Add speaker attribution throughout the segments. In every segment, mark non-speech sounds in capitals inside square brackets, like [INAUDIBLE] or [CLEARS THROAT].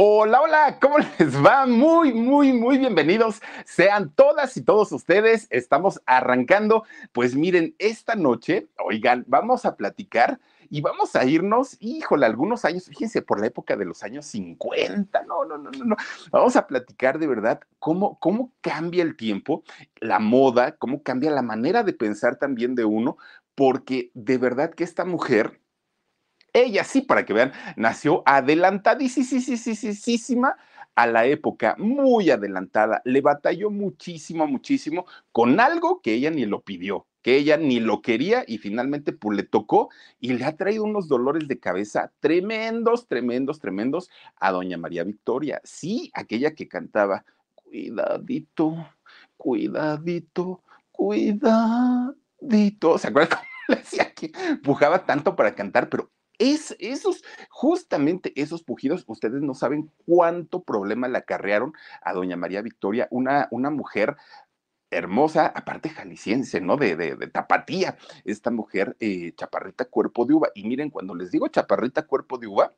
Speaker 1: Hola, hola, ¿cómo [LAUGHS] les va? Muy, muy, muy bienvenidos. Sean todas y todos ustedes. Estamos arrancando. Pues miren, esta noche, oigan, vamos a platicar y vamos a irnos, híjole, algunos años, fíjense, por la época de los años 50. No, no, no, no, no. Vamos a platicar de verdad cómo, cómo cambia el tiempo, la moda, cómo cambia la manera de pensar también de uno, porque de verdad que esta mujer ella sí, para que vean, nació adelantadísima a la época, muy adelantada. Le batalló muchísimo, muchísimo con algo que ella ni lo pidió, que ella ni lo quería y finalmente pues le tocó y le ha traído unos dolores de cabeza tremendos, tremendos, tremendos a doña María Victoria. Sí, aquella que cantaba, cuidadito, cuidadito, cuidadito. ¿Se acuerdan cómo [LAUGHS] le decía que pujaba tanto para cantar? Pero es, esos, justamente esos pujidos, ustedes no saben cuánto problema le acarrearon a doña María Victoria, una, una mujer hermosa, aparte jalisciense, ¿no? De, de, tapatía, esta mujer eh, chaparrita cuerpo de uva. Y miren, cuando les digo chaparrita cuerpo de uva,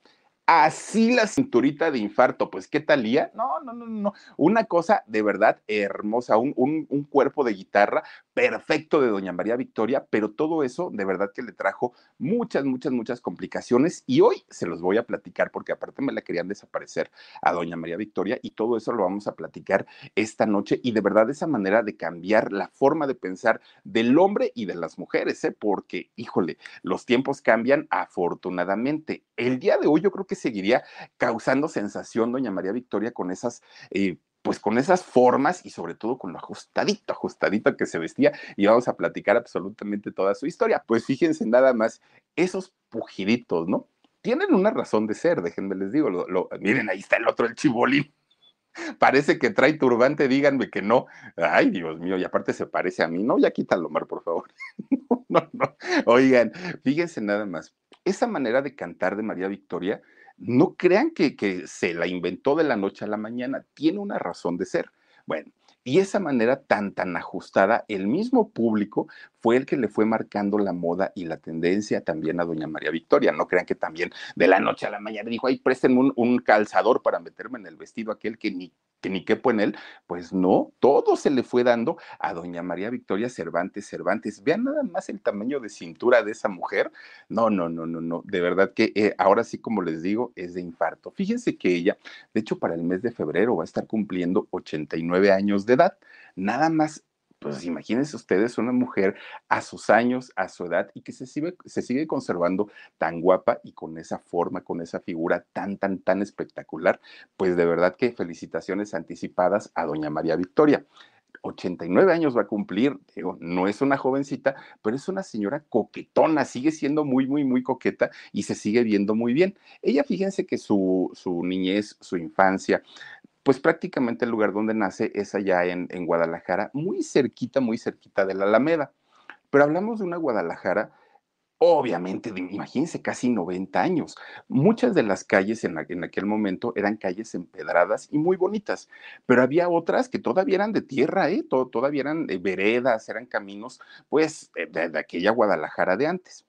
Speaker 1: Así la cinturita de infarto, pues qué talía. No, no, no, no. Una cosa de verdad hermosa, un, un, un, cuerpo de guitarra perfecto de Doña María Victoria, pero todo eso de verdad que le trajo muchas, muchas, muchas complicaciones. Y hoy se los voy a platicar porque aparte me la querían desaparecer a Doña María Victoria y todo eso lo vamos a platicar esta noche. Y de verdad esa manera de cambiar la forma de pensar del hombre y de las mujeres, ¿eh? porque, híjole, los tiempos cambian afortunadamente. El día de hoy yo creo que seguiría causando sensación doña María Victoria con esas... Eh, pues con esas formas y sobre todo con lo ajustadito, ajustadito que se vestía y vamos a platicar absolutamente toda su historia. Pues fíjense nada más, esos pujiditos, ¿no? Tienen una razón de ser, déjenme les digo, lo, miren, ahí está el otro, el chibolín. [LAUGHS] Parece que trae turbante, díganme que no. Ay, Dios mío, y aparte se parece a mí. No, ya quítalo, Mar, por favor. [LAUGHS] no, no, no. Oigan, fíjense nada más. Esa manera de cantar de María Victoria, no crean que, que, se la inventó de la noche a la mañana, tiene una razón de ser. Bueno, y esa manera tan, tan ajustada, el mismo público fue el que le fue marcando la moda y la tendencia también a doña María Victoria. No crean que también de la noche a la mañana dijo, ay, presten un, un calzador para meterme en el vestido aquel que ni que ni quepo en él, pues no, todo se le fue dando a doña María Victoria Cervantes Cervantes. Vean nada más el tamaño de cintura de esa mujer. No, no, no, no, no, de verdad que eh, ahora sí, como les digo, es de infarto. Fíjense que ella, de hecho, para el mes de febrero va a estar cumpliendo 89 años de edad. Nada más pues imagínense ustedes una mujer a sus años, a su edad, y que se sigue, se sigue conservando tan guapa y con esa forma, con esa figura tan, tan, tan espectacular, pues de verdad que felicitaciones anticipadas a doña María Victoria. 89 años va a cumplir, digo, no es una jovencita, pero es una señora coquetona, sigue siendo muy, muy, muy coqueta y se sigue viendo muy bien. Ella, fíjense que su, su niñez, su infancia, pues prácticamente el lugar donde nace es allá en, Guadalajara, muy cerquita, muy cerquita de la Alameda. Pero hablamos de una Guadalajara, obviamente, imagínense, casi 90 años. Muchas de las calles en, aquel momento eran calles empedradas y muy bonitas, pero había otras que todavía eran de tierra, ¿eh? Todavía eran eh, veredas, eran caminos, pues, de, de aquella Guadalajara de antes.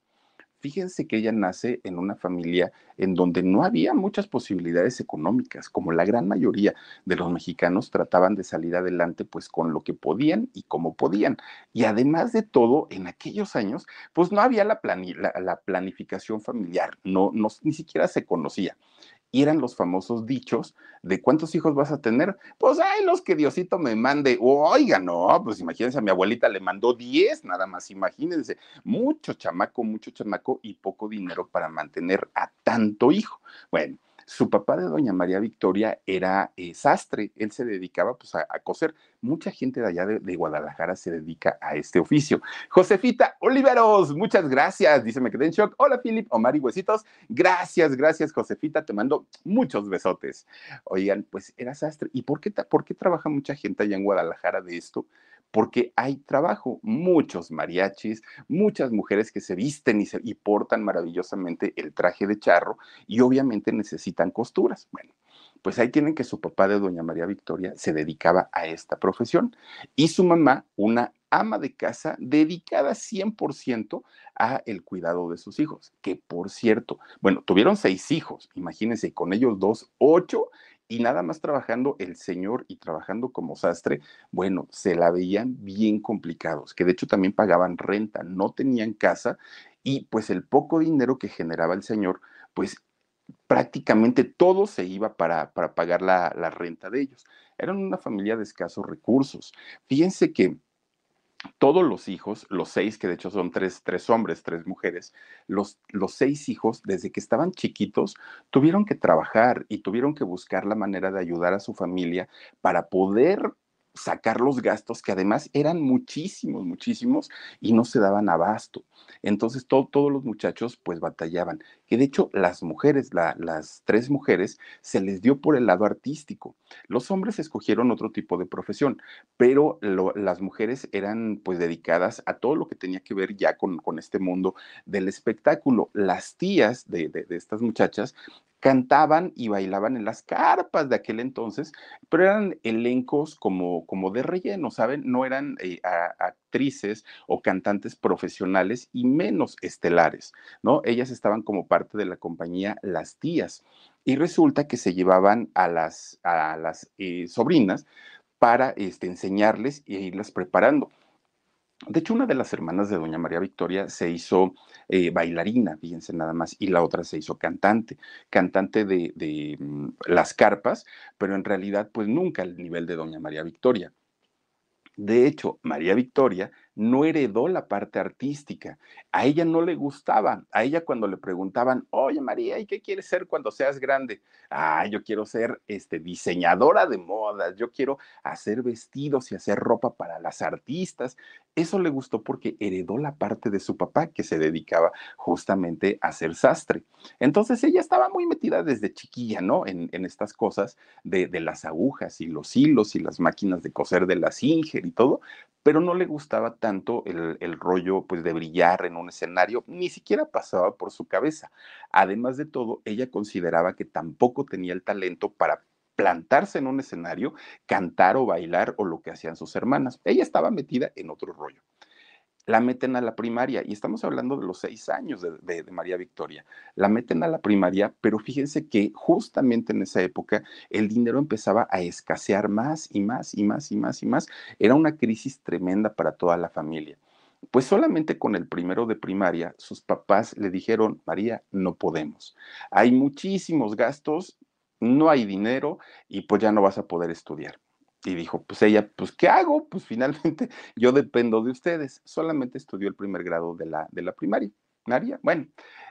Speaker 1: Fíjense que ella nace en una familia en donde no había muchas posibilidades económicas, como la gran mayoría de los mexicanos trataban de salir adelante pues con lo que podían y como podían. Y además de todo, en aquellos años, pues no había la, la, planificación familiar, no, ni siquiera se conocía y eran los famosos dichos de cuántos hijos vas a tener. Pues ay, los que Diosito me mande. Oiga, no, pues imagínense, a mi abuelita le mandó 10, nada más, imagínense. Mucho chamaco, mucho chamaco y poco dinero para mantener a tanto hijo. Bueno, su papá de doña María Victoria era eh, sastre, él se dedicaba pues, a, coser. Mucha gente de allá de, Guadalajara se dedica a este oficio. Josefita Oliveros, muchas gracias, dice, me quedé en shock. Hola, Philip, Omar y Huesitos, gracias, gracias, Josefita, te mando muchos besotes. Oigan, pues era sastre. ¿Y por qué, por qué trabaja mucha gente allá en Guadalajara de esto? Porque hay trabajo, muchos mariachis, muchas mujeres que se visten y, portan maravillosamente el traje de charro y obviamente necesitan costuras. Bueno, pues ahí tienen que su papá de doña María Victoria se dedicaba a esta profesión y su mamá, una ama de casa dedicada 100% a el cuidado de sus hijos, que por cierto, bueno, tuvieron seis hijos, imagínense, con ellos dos, ocho, y nada más trabajando el señor y trabajando como sastre, bueno, se la veían bien complicados, que de hecho también pagaban renta, no tenían casa y pues el poco dinero que generaba el señor, pues prácticamente todo se iba para, para pagar la, la renta de ellos. Eran una familia de escasos recursos. Fíjense que todos los hijos, los seis, que de hecho son tres, tres hombres, tres mujeres, los, los seis hijos, desde que estaban chiquitos, tuvieron que trabajar y tuvieron que buscar la manera de ayudar a su familia para poder sacar los gastos que además eran muchísimos, muchísimos y no se daban abasto. Entonces todos los muchachos pues batallaban, que de hecho las mujeres, las tres mujeres, se les dio por el lado artístico. Los hombres escogieron otro tipo de profesión, pero las mujeres eran pues dedicadas a todo lo que tenía que ver ya con, con este mundo del espectáculo. Las tías de, de estas muchachas cantaban y bailaban en las carpas de aquel entonces, pero eran elencos como, como de relleno, ¿saben? No eran eh, actrices o cantantes profesionales y menos estelares, ¿no? Ellas estaban como parte de la compañía Las Tías y resulta que se llevaban a las, a las eh, sobrinas para este, enseñarles e irlas preparando. De hecho, una de las hermanas de Doña María Victoria se hizo eh, bailarina, fíjense nada más, y la otra se hizo cantante, cantante de, de mm, las carpas, pero en realidad, pues nunca al nivel de Doña María Victoria. De hecho, María Victoria no heredó la parte artística. A ella no le gustaba. A ella cuando le preguntaban, oye María, ¿y qué quieres ser cuando seas grande? Ah, yo quiero ser este, diseñadora de modas, yo quiero hacer vestidos y hacer ropa para las artistas. Eso le gustó porque heredó la parte de su papá que se dedicaba justamente a ser sastre. Entonces ella estaba muy metida desde chiquilla, ¿no? En, estas cosas de, de, las agujas y los hilos y las máquinas de coser de la Singer y todo, pero no le gustaba tanto el, rollo pues de brillar en un escenario, ni siquiera pasaba por su cabeza. Además de todo, ella consideraba que tampoco tenía el talento para plantarse en un escenario, cantar o bailar o lo que hacían sus hermanas. Ella estaba metida en otro rollo la meten a la primaria, y estamos hablando de los seis años de, María Victoria, la meten a la primaria, pero fíjense que justamente en esa época el dinero empezaba a escasear más y más y más y más y más. Era una crisis tremenda para toda la familia. Pues solamente con el primero de primaria, sus papás le dijeron, María, no podemos. Hay muchísimos gastos, no hay dinero y pues ya no vas a poder estudiar. Y dijo, pues ella, pues ¿qué hago? Pues finalmente [LAUGHS] yo dependo de ustedes. Solamente estudió el primer grado de la, de la primaria. María, bueno,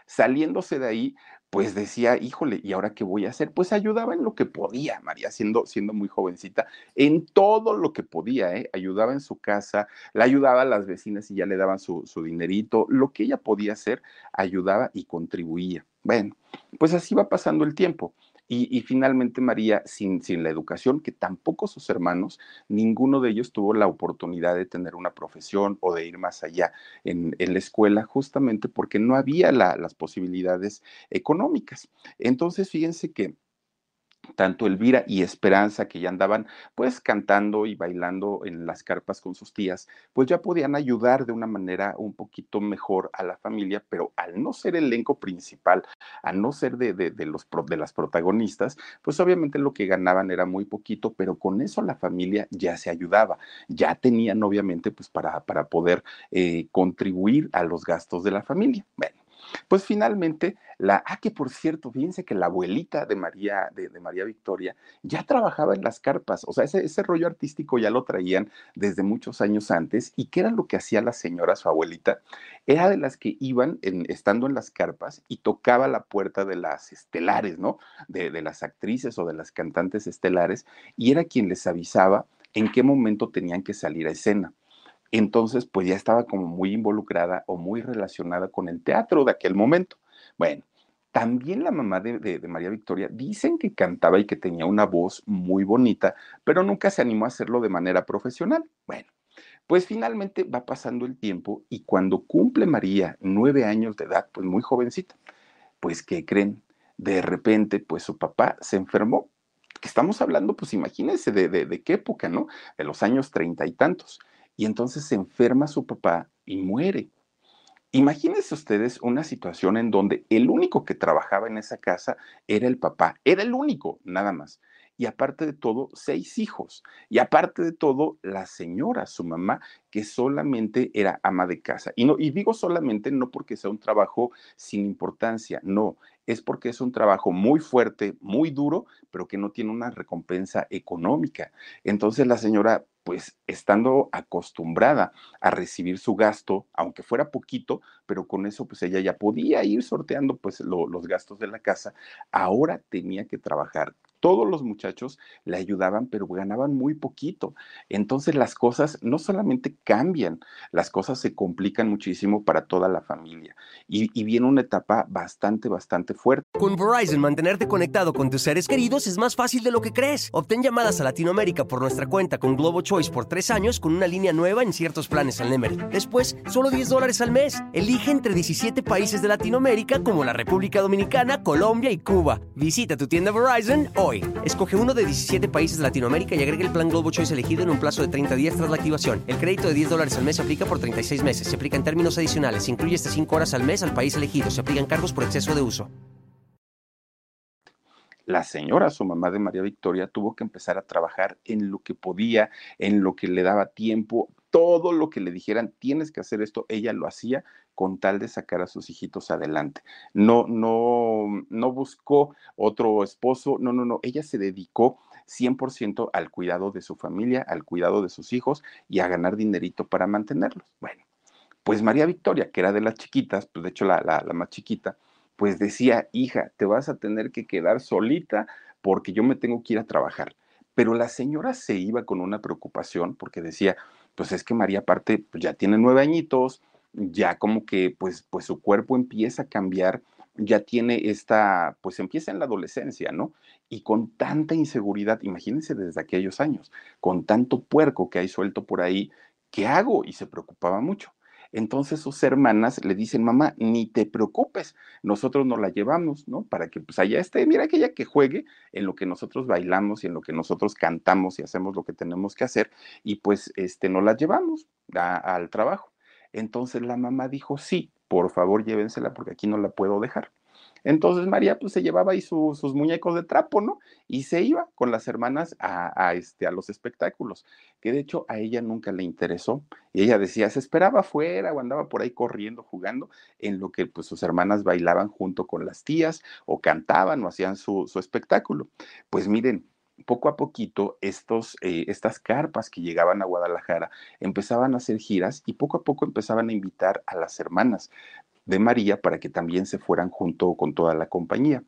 Speaker 1: saliéndose de ahí, pues decía, híjole, ¿y ahora qué voy a hacer? Pues ayudaba en lo que podía, María, siendo, siendo muy jovencita, en todo lo que podía, ¿eh? Ayudaba en su casa, la ayudaba a las vecinas y ya le daban su, su dinerito, lo que ella podía hacer, ayudaba y contribuía. Bueno, pues así va pasando el tiempo. Y, finalmente María, sin, sin, la educación, que tampoco sus hermanos, ninguno de ellos tuvo la oportunidad de tener una profesión o de ir más allá en, la escuela, justamente porque no había las posibilidades económicas. Entonces, fíjense que tanto Elvira y Esperanza, que ya andaban pues cantando y bailando en las carpas con sus tías, pues ya podían ayudar de una manera un poquito mejor a la familia, pero al no ser elenco principal, al no ser de, de, los, de las protagonistas, pues obviamente lo que ganaban era muy poquito, pero con eso la familia ya se ayudaba, ya tenían obviamente pues para, para poder eh, contribuir a los gastos de la familia. Bueno, pues finalmente, la, ah, que por cierto, fíjense que la abuelita de María, de, María Victoria, ya trabajaba en las carpas, o sea, ese, ese, rollo artístico ya lo traían desde muchos años antes, y qué era lo que hacía la señora, su abuelita, era de las que iban estando en las carpas y tocaba la puerta de las estelares, ¿no? De las actrices o de las cantantes estelares, y era quien les avisaba en qué momento tenían que salir a escena entonces pues ya estaba como muy involucrada o muy relacionada con el teatro de aquel momento. Bueno, también la mamá de, María Victoria dicen que cantaba y que tenía una voz muy bonita, pero nunca se animó a hacerlo de manera profesional. Bueno, pues finalmente va pasando el tiempo y cuando cumple María nueve años de edad, pues muy jovencita, pues ¿qué creen? De repente, pues su papá se enfermó. Que estamos hablando, pues imagínense de, de qué época, ¿no? De los años treinta y tantos y entonces se enferma su papá y muere. Imagínense ustedes una situación en donde el único que trabajaba en esa casa era el papá, era el único, nada más. Y aparte de todo, seis hijos. Y aparte de todo, la señora, su mamá, que solamente era ama de casa. Y, no, y digo solamente no porque sea un trabajo sin importancia, no, es porque es un trabajo muy fuerte, muy duro, pero que no tiene una recompensa económica. Entonces la señora pues estando acostumbrada a recibir su gasto, aunque fuera poquito, pero con eso pues ella ya podía ir sorteando pues los gastos de la casa, ahora tenía que trabajar todos los muchachos le ayudaban, pero ganaban muy poquito. Entonces las cosas no solamente cambian, las cosas se complican muchísimo para toda la familia. Y, viene una etapa bastante, bastante fuerte.
Speaker 2: Con Verizon, mantenerte conectado con tus seres queridos es más fácil de lo que crees. Obtén llamadas a Latinoamérica por nuestra cuenta con Globo Choice por tres años con una línea nueva en ciertos planes al Nemery. Después, solo 10 dólares al mes. Elige entre 17 países de Latinoamérica como la República Dominicana, Colombia y Cuba. Visita tu tienda Verizon hoy Escoge uno de 17 países de Latinoamérica y agrega el plan Globo Choice elegido en un plazo de 30 días tras la activación. El crédito de 10 dólares al mes se aplica por 36 meses. Se aplica en términos adicionales. Se incluye hasta 5 horas al mes al país elegido. Se aplican cargos por exceso de uso.
Speaker 1: La señora, su mamá de María Victoria, tuvo que empezar a trabajar en lo que podía, en lo que le daba tiempo, todo lo que le dijeran, tienes que hacer esto, ella lo hacía con tal de sacar a sus hijitos adelante. No, no, no buscó otro esposo, no, no, no, ella se dedicó 100% al cuidado de su familia, al cuidado de sus hijos y a ganar dinerito para mantenerlos. Bueno, pues María Victoria, que era de las chiquitas, pues de hecho la, la, la más chiquita, pues decía, hija, te vas a tener que quedar solita porque yo me tengo que ir a trabajar. Pero la señora se iba con una preocupación porque decía, pues es que María aparte pues ya tiene nueve añitos, ya como que pues, pues su cuerpo empieza a cambiar, ya tiene esta, pues empieza en la adolescencia, ¿no? Y con tanta inseguridad, imagínense desde aquellos años, con tanto puerco que hay suelto por ahí, ¿qué hago? Y se preocupaba mucho. Entonces sus hermanas le dicen, mamá, ni te preocupes, nosotros nos la llevamos, ¿no? Para que pues allá esté, mira aquella que juegue en lo que nosotros bailamos y en lo que nosotros cantamos y hacemos lo que tenemos que hacer y pues este, nos la llevamos al trabajo. Entonces la mamá dijo, sí, por favor llévensela porque aquí no la puedo dejar. Entonces María pues se llevaba ahí sus muñecos de trapo, ¿no? Y se iba con las hermanas a, este, a los espectáculos, que de hecho a ella nunca le interesó. Y ella decía, se esperaba afuera o andaba por ahí corriendo, jugando, en lo que pues sus hermanas bailaban junto con las tías o cantaban o hacían su, espectáculo. Pues miren, poco a poquito estos, eh, estas carpas que llegaban a Guadalajara empezaban a hacer giras y poco a poco empezaban a invitar a las hermanas de María para que también se fueran junto con toda la compañía.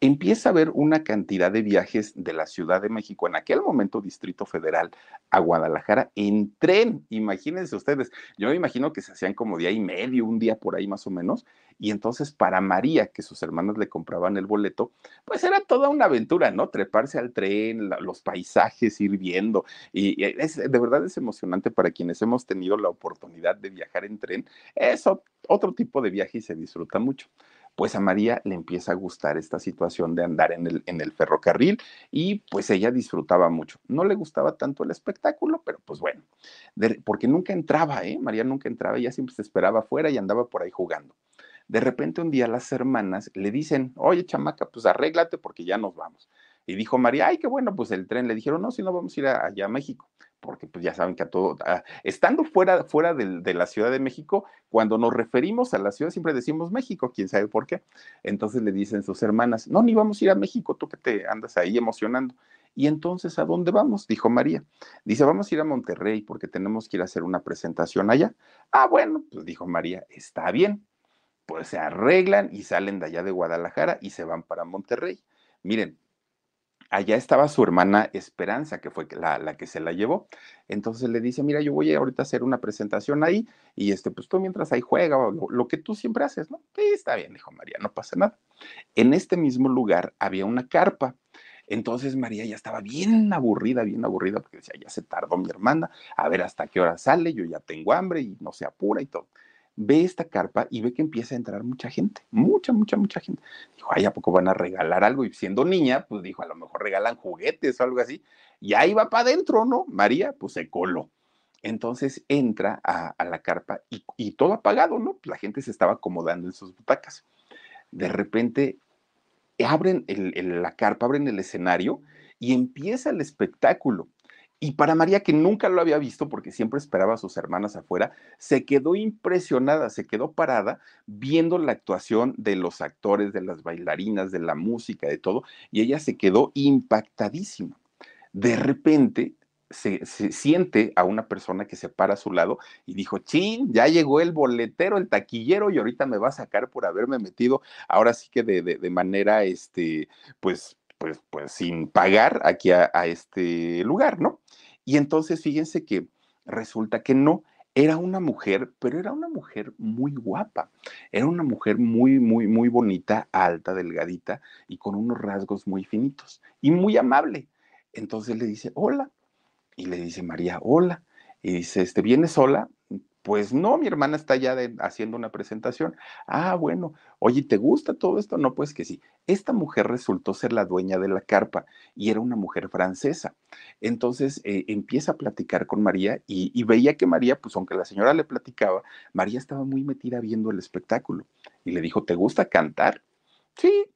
Speaker 1: Empieza a haber una cantidad de viajes de la Ciudad de México, en aquel momento Distrito Federal, a Guadalajara en tren. Imagínense ustedes, yo me imagino que se hacían como día y medio, un día por ahí más o menos, y entonces para María, que sus hermanas le compraban el boleto, pues era toda una aventura, ¿no? Treparse al tren, los paisajes, ir viendo. Y, es, de verdad es emocionante para quienes hemos tenido la oportunidad de viajar en tren. Es otro tipo de viaje y se disfruta mucho. pues a María le empieza a gustar esta situación de andar en el, en el ferrocarril y pues ella disfrutaba mucho. No le gustaba tanto el espectáculo, pero pues bueno, porque nunca entraba, ¿eh? María nunca entraba, ella siempre se esperaba afuera y andaba por ahí jugando. De repente un día las hermanas le dicen, oye chamaca, pues arréglate porque ya nos vamos. Y dijo María, ay, qué bueno, pues el tren. Le dijeron, no, si no vamos a ir allá a México porque pues ya saben que a todo, estando fuera, fuera de, la Ciudad de México, cuando nos referimos a la ciudad siempre decimos México, quién sabe por qué. Entonces le dicen sus hermanas, no, ni vamos a ir a México, tú que te andas ahí emocionando. Y entonces, ¿a dónde vamos? Dijo María. Dice, vamos a ir a Monterrey porque tenemos que ir a hacer una presentación allá. Ah, bueno, pues dijo María, está bien. Pues se arreglan y salen de allá de Guadalajara y se van para Monterrey. Miren, allá estaba su hermana Esperanza, que fue la, que se la llevó. Entonces le dice, mira, yo voy ahorita a hacer una presentación ahí y este, pues tú mientras ahí juega, lo, lo que tú siempre haces, ¿no? Sí, está bien, dijo María, no pasa nada. En este mismo lugar había una carpa. Entonces María ya estaba bien aburrida, bien aburrida, porque decía, ya se tardó mi hermana, a ver hasta qué hora sale, yo ya tengo hambre y no se apura y todo ve esta carpa y ve que empieza a entrar mucha gente, mucha, mucha, mucha gente. Dijo, ay, ¿a poco van a regalar algo? Y siendo niña, pues dijo, a lo mejor regalan juguetes o algo así. Y ahí va para adentro, ¿no? María, pues se coló. Entonces entra a, la carpa y, todo apagado, ¿no? La gente se estaba acomodando en sus butacas. De repente abren la carpa, abren el escenario y empieza el espectáculo. Y para María, que nunca lo había visto porque siempre esperaba a sus hermanas afuera, se quedó impresionada, se quedó parada viendo la actuación de los actores, de las bailarinas, de la música, de todo, y ella se quedó impactadísima. De repente se, siente a una persona que se para a su lado y dijo, chin, ya llegó el boletero, el taquillero, y ahorita me va a sacar por haberme metido, ahora sí que de, de manera, este, pues, pues, pues sin pagar aquí a, este lugar, ¿no? Y entonces fíjense que resulta que no, era una mujer, pero era una mujer muy guapa. Era una mujer muy, muy, muy bonita, alta, delgadita y con unos rasgos muy finitos y muy amable. Entonces le dice, hola. Y le dice María, hola. Y dice, este, ¿vienes sola? Pues no, mi hermana está ya haciendo una presentación. Ah, bueno, oye, ¿te gusta todo esto? No, pues que sí. Esta mujer resultó ser la dueña de la carpa y era una mujer francesa. Entonces eh, empieza a platicar con María y, y veía que María, pues aunque la señora le platicaba, María estaba muy metida viendo el espectáculo y le dijo, ¿te gusta cantar? Sí,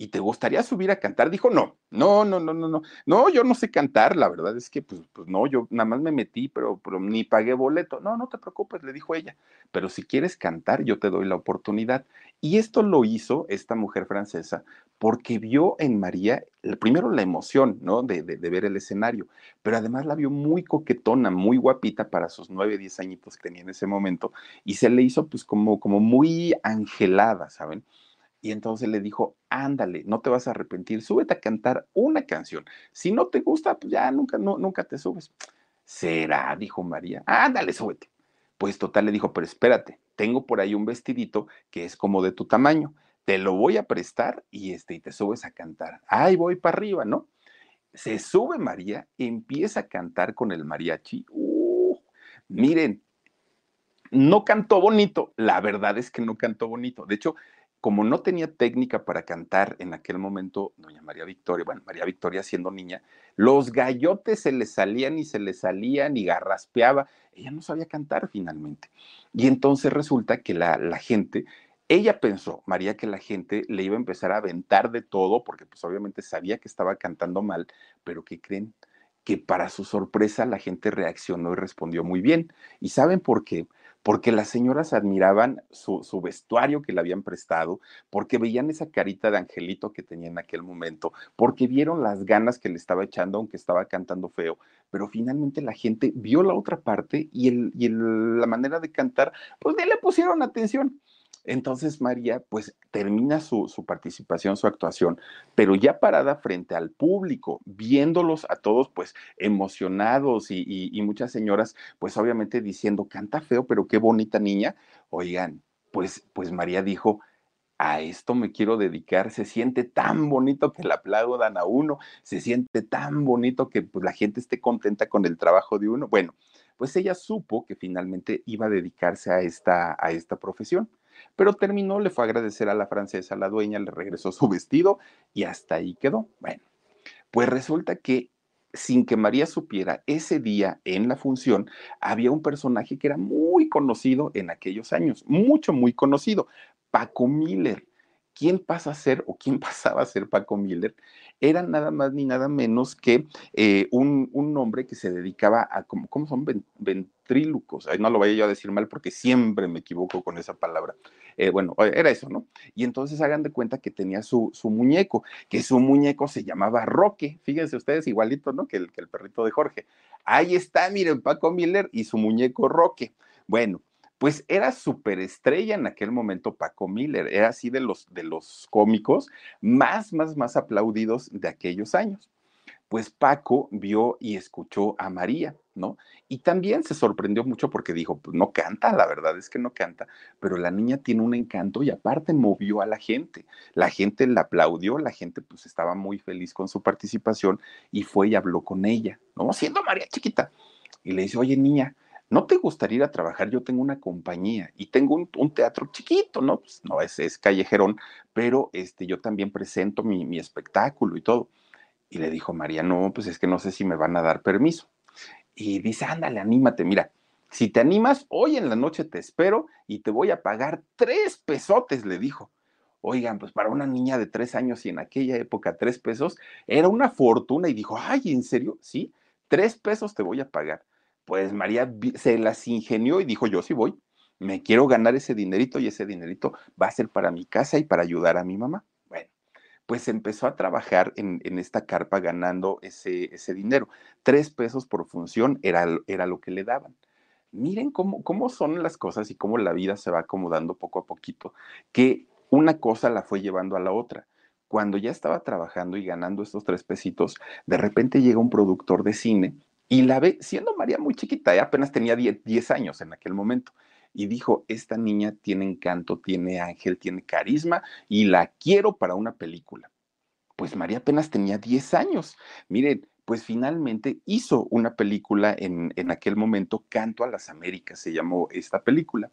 Speaker 1: ¿y te gustaría subir a cantar? Dijo, no, no, no, no, no, no, no, yo no sé cantar, la verdad es que, pues, pues no, yo nada más me metí, pero, pero ni pagué boleto. No, no te preocupes, le dijo ella, pero si quieres cantar, yo te doy la oportunidad. Y esto lo hizo esta mujer francesa porque vio en María, primero la emoción, ¿no? De, de, ver el escenario, pero además la vio muy coquetona, muy guapita para sus nueve, diez añitos que tenía en ese momento, y se le hizo pues como, como muy angelada, ¿saben? Y entonces le dijo, ándale, no te vas a arrepentir, súbete a cantar una canción. Si no te gusta, pues ya nunca, no, nunca te subes. Será, dijo María, ándale, súbete. Pues total le dijo, pero espérate, tengo por ahí un vestidito que es como de tu tamaño, te lo voy a prestar y, este, y te subes a cantar. Ay, voy para arriba, ¿no? Se sube María, empieza a cantar con el mariachi. Uh, miren, no cantó bonito, la verdad es que no cantó bonito. De hecho, como no tenía técnica para cantar en aquel momento, doña María Victoria, bueno, María Victoria siendo niña, los gallotes se le salían y se le salían y garraspeaba. Ella no sabía cantar finalmente. Y entonces resulta que la, la gente, ella pensó, María, que la gente le iba a empezar a aventar de todo, porque pues obviamente sabía que estaba cantando mal, pero ¿qué creen? Que para su sorpresa la gente reaccionó y respondió muy bien. ¿Y saben por qué? Porque las señoras admiraban su, vestuario que le habían prestado, porque veían esa carita de angelito que tenía en aquel momento, porque vieron las ganas que le estaba echando, aunque estaba cantando feo, pero finalmente la gente vio la otra parte y, la manera de cantar, pues le pusieron atención. Entonces María pues termina su, participación, su actuación, pero ya parada frente al público, viéndolos a todos pues emocionados y, muchas señoras pues obviamente diciendo, canta feo, pero qué bonita niña. Oigan, pues, pues María dijo, a esto me quiero dedicar, se siente tan bonito que le aplaudan a uno, se siente tan bonito que pues, la gente esté contenta con el trabajo de uno. Bueno, pues ella supo que finalmente iba a dedicarse a esta, a esta profesión. Pero terminó, le fue a agradecer a la francesa, la dueña, le regresó su vestido y hasta ahí quedó. Bueno, pues resulta que sin que María supiera, ese día en la función había un personaje que era muy conocido en aquellos años, mucho, muy conocido, Paco Miller. ¿Quién pasa a ser o quién [LAUGHS] pasaba a ser Paco Miller? Era nada más ni nada menos que eh, un, un, hombre que se dedicaba a, ¿cómo, cómo son? Ventrílucos. Ay, no lo vaya yo a decir mal porque siempre me equivoco con esa palabra. Eh, bueno, era eso, ¿no? Y entonces hagan de cuenta que tenía su, su, muñeco, que su muñeco se llamaba Roque. Fíjense ustedes, igualito, ¿no? Que el, que el perrito de Jorge. Ahí está, miren, Paco Miller y su muñeco Roque. Bueno, pues era superestrella en aquel momento Paco Miller, era así de los, de los cómicos más, más, más aplaudidos de aquellos años. Pues Paco vio y escuchó a María, ¿no? Y también se sorprendió mucho porque dijo, pues no canta, la verdad es que no canta, pero la niña tiene un encanto y aparte movió a la gente. La gente la aplaudió, la gente pues estaba muy feliz con su participación y fue y habló con ella, ¿no? Siendo María chiquita. Y le dice, oye niña, ¿no te gustaría ir a trabajar? Yo tengo una compañía y tengo un, teatro chiquito, ¿no? Pues, no es, es, callejerón, pero este, yo también presento mi, mi espectáculo y todo. Y le dijo María, no, pues es que no sé si me van a dar permiso. Y dice, ándale, anímate, mira, si te animas, hoy en la noche te espero y te voy a pagar tres pesotes, le dijo. Oigan, pues para una niña de tres años y en aquella época tres pesos era una fortuna y dijo, ay, ¿en serio? Sí, tres pesos te voy a pagar pues María se las ingenió y dijo, yo sí voy, me quiero ganar ese dinerito y ese dinerito va a ser para mi casa y para ayudar a mi mamá. Bueno, pues empezó a trabajar en, esta carpa ganando ese, ese, dinero. Tres pesos por función era, era lo que le daban. Miren cómo, cómo son las cosas y cómo la vida se va acomodando poco a poquito, que una cosa la fue llevando a la otra cuando ya estaba trabajando y ganando estos tres pesitos, de repente llega un productor de cine y la ve, siendo María muy chiquita, ¿eh? apenas tenía 10, años en aquel momento. Y dijo, esta niña tiene encanto, tiene ángel, tiene carisma y la quiero para una película. Pues María apenas tenía 10 años. Miren, pues finalmente hizo una película en, en, aquel momento, Canto a las Américas, se llamó esta película.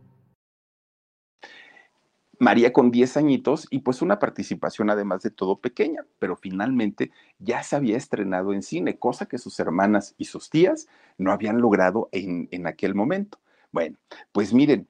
Speaker 1: María con 10 añitos y pues una participación además de todo pequeña, pero finalmente ya se había estrenado en cine, cosa que sus hermanas y sus tías no habían logrado en, en aquel momento. Bueno, pues miren,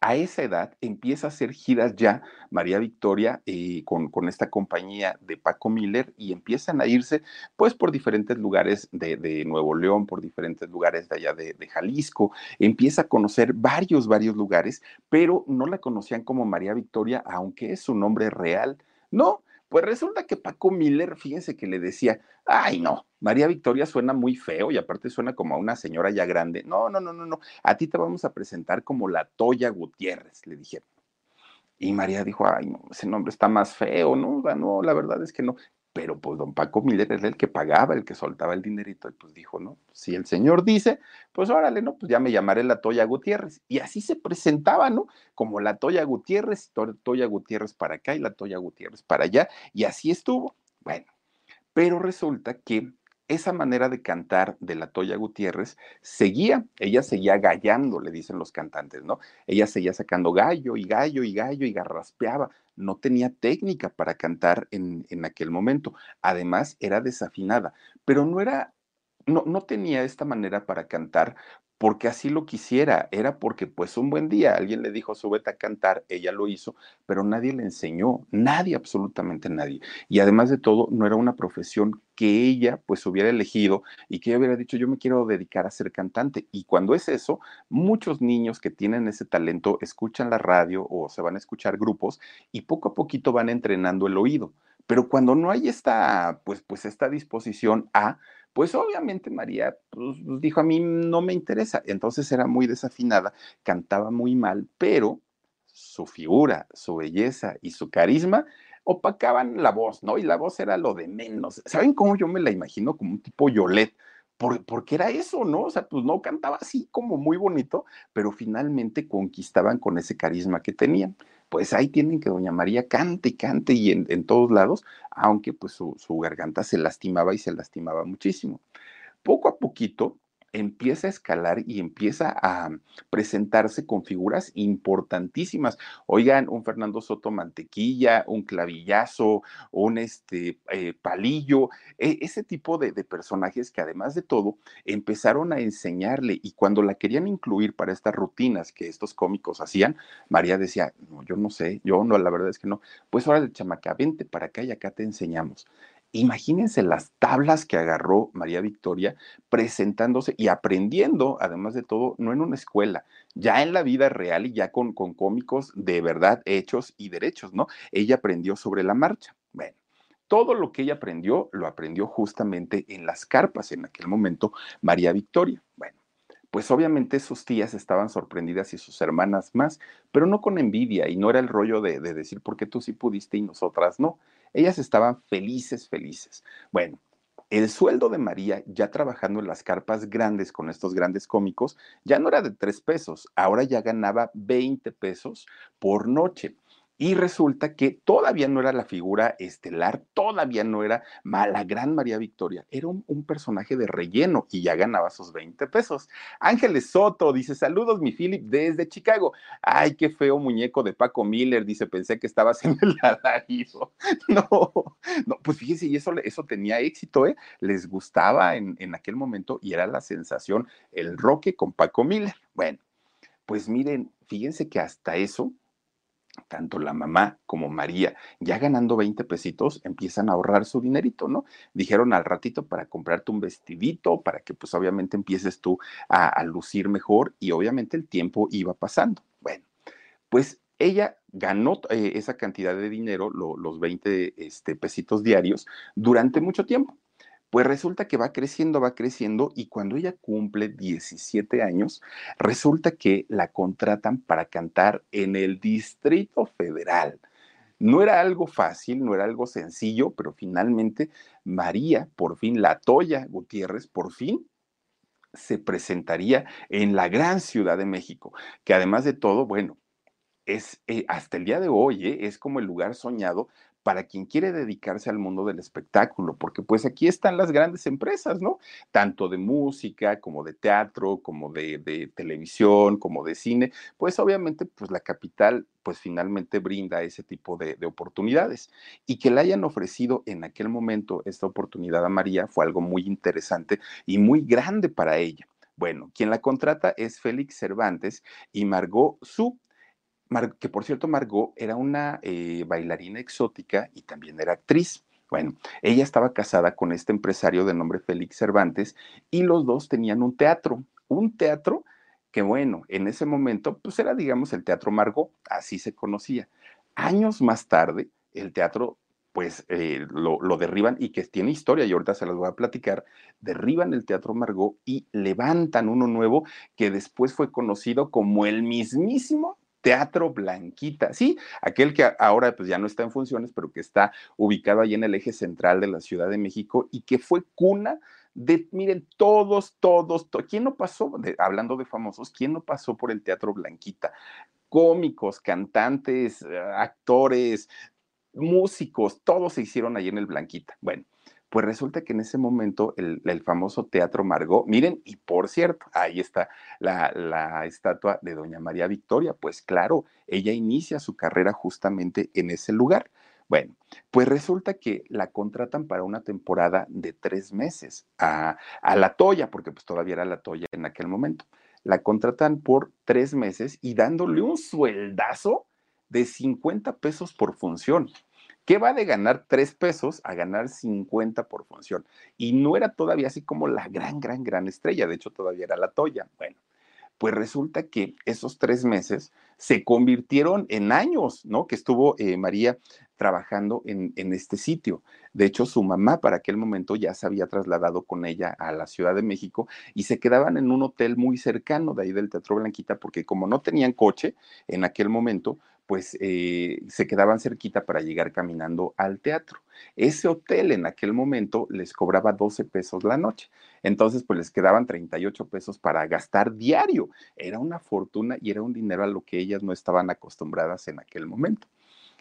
Speaker 1: a esa edad empieza a hacer giras ya María Victoria eh, con, con, esta compañía de Paco Miller y empiezan a irse pues por diferentes lugares de, Nuevo León, por diferentes lugares de allá de, de, Jalisco, empieza a conocer varios, varios lugares, pero no la conocían como María Victoria, aunque es su nombre real. No, pues resulta que Paco Miller, fíjense que le decía, ay no, María Victoria suena muy feo y aparte suena como a una señora ya grande. No, no, no, no, no, a ti te vamos a presentar como la Toya Gutiérrez, le dijeron. Y María dijo, ay, no, ese nombre está más feo, ¿no? No, la verdad es que no pero pues don Paco Miller era el que pagaba, el que soltaba el dinerito, y pues dijo, ¿no? Si el señor dice, pues órale, ¿no? Pues ya me llamaré la Toya Gutiérrez. Y así se presentaba, ¿no? Como la Toya Gutiérrez, Toya Gutiérrez para acá y la Toya Gutiérrez para allá, y así estuvo. Bueno, pero resulta que esa manera de cantar de la Toya Gutiérrez seguía, ella seguía gallando, le dicen los cantantes, ¿no? Ella seguía sacando gallo y gallo y gallo y garraspeaba, no tenía técnica para cantar en, en aquel momento, además era desafinada, pero no era, no, no tenía esta manera para cantar porque así lo quisiera, era porque pues un buen día alguien le dijo, súbete a cantar, ella lo hizo, pero nadie le enseñó, nadie, absolutamente nadie. Y además de todo, no era una profesión que ella pues hubiera elegido y que ella hubiera dicho, yo me quiero dedicar a ser cantante. Y cuando es eso, muchos niños que tienen ese talento escuchan la radio o se van a escuchar grupos y poco a poquito van entrenando el oído. Pero cuando no hay esta, pues, pues esta disposición a, pues obviamente María pues, pues, dijo, a mí no me interesa. Entonces era muy desafinada, cantaba muy mal, pero su figura, su belleza y su carisma opacaban la voz, ¿no? Y la voz era lo de menos. ¿Saben cómo yo me la imagino? Como un tipo Yolet, porque era eso, ¿no? O sea, pues no cantaba así como muy bonito, pero finalmente conquistaban con ese carisma que tenían. Pues ahí tienen que Doña María cante y cante y en, todos lados, aunque pues su, su garganta se lastimaba y se lastimaba muchísimo. Poco a poquito, empieza a escalar y empieza a presentarse con figuras importantísimas. Oigan, un Fernando Soto Mantequilla, un clavillazo, un este, eh, palillo, e, ese tipo de, personajes que además de todo empezaron a enseñarle y cuando la querían incluir para estas rutinas que estos cómicos hacían, María decía, no, yo no sé, yo no, la verdad es que no, pues ahora de chamaca, vente para acá y acá te enseñamos. Imagínense las tablas que agarró María Victoria presentándose y aprendiendo, además de todo, no en una escuela, ya en la vida real y ya con, con cómicos de verdad hechos y derechos, ¿no? Ella aprendió sobre la marcha. Bueno, todo lo que ella aprendió, lo aprendió justamente en las carpas, en aquel momento, María Victoria. Bueno, pues obviamente sus tías estaban sorprendidas y sus hermanas más, pero no con envidia y no era el rollo de, de decir, ¿por qué tú sí pudiste y nosotras no? Ellas estaban felices, felices. Bueno, el sueldo de María, ya trabajando en las carpas grandes con estos grandes cómicos, ya no era de tres pesos, ahora ya ganaba 20 pesos por noche. Y resulta que todavía no era la figura estelar, todavía no era la gran María Victoria, era un, personaje de relleno y ya ganaba sus 20 pesos. Ángeles Soto dice, saludos mi Philip desde Chicago. Ay, qué feo muñeco de Paco Miller, dice, pensé que estabas en el alarido. [LAUGHS] No, no, pues fíjense, y eso, eso tenía éxito, ¿eh? Les gustaba en, en aquel momento y era la sensación, el roque con Paco Miller. Bueno, pues miren, fíjense que hasta eso tanto la mamá como María, ya ganando 20 pesitos, empiezan a ahorrar su dinerito, ¿no? Dijeron al ratito para comprarte un vestidito, para que pues obviamente empieces tú a, lucir mejor y obviamente el tiempo iba pasando. Bueno, pues ella ganó eh, esa cantidad de dinero, los 20 este, pesitos diarios, durante mucho tiempo. Pues resulta que va creciendo, va creciendo y cuando ella cumple 17 años, resulta que la contratan para cantar en el Distrito Federal. No era algo fácil, no era algo sencillo, pero finalmente María, por fin, la Toya Gutiérrez, por fin se presentaría en la gran Ciudad de México, que además de todo, bueno, es eh, hasta el día de hoy, eh, es como el lugar soñado para quien quiere dedicarse al mundo del espectáculo, porque pues aquí están las grandes empresas, ¿no? Tanto de música como de teatro, como de, televisión, como de cine, pues obviamente pues la capital pues finalmente brinda ese tipo de, de oportunidades. Y que le hayan ofrecido en aquel momento esta oportunidad a María fue algo muy interesante y muy grande para ella. Bueno, quien la contrata es Félix Cervantes y Margot Su, que por cierto Margot era una eh, bailarina exótica y también era actriz. Bueno, ella estaba casada con este empresario de nombre Félix Cervantes y los dos tenían un teatro, un teatro que bueno, en ese momento pues era digamos el Teatro Margot, así se conocía. Años más tarde, el teatro pues eh, lo, lo, derriban y que tiene historia y ahorita se las voy a platicar, derriban el Teatro Margot y levantan uno nuevo que después fue conocido como el mismísimo Teatro Blanquita, sí, aquel que ahora pues ya no está en funciones, pero que está ubicado ahí en el eje central de la Ciudad de México y que fue cuna de, miren, todos, todos, ¿quién no pasó, hablando de famosos, quién no pasó por el Teatro Blanquita? Cómicos, cantantes, eh, actores, músicos, todos se hicieron ahí en el Blanquita. Bueno, pues resulta que en ese momento el, famoso Teatro Margot, miren, y por cierto, ahí está la, la, estatua de Doña María Victoria, pues claro, ella inicia su carrera justamente en ese lugar. Bueno, pues resulta que la contratan para una temporada de tres meses a, a la Toya, porque pues todavía era la Toya en aquel momento. La contratan por tres meses y dándole un sueldazo de 50 pesos por función. ¿Qué va de ganar 3 pesos a ganar 50 por función? Y no era todavía así como la gran, gran, gran estrella, de hecho todavía era la Toya. Bueno, Pues resulta que esos tres meses se convirtieron en años, ¿no? Que estuvo eh, María trabajando en, en, este sitio. De hecho, su mamá para aquel momento ya se había trasladado con ella a la Ciudad de México y se quedaban en un hotel muy cercano de ahí del Teatro Blanquita, porque como no tenían coche en aquel momento, pues eh, se quedaban cerquita para llegar caminando al teatro. Ese hotel en aquel momento les cobraba 12 pesos la noche. Entonces, pues les quedaban 38 pesos para gastar diario. Era una fortuna y era un dinero a lo que ellas no estaban acostumbradas en aquel momento.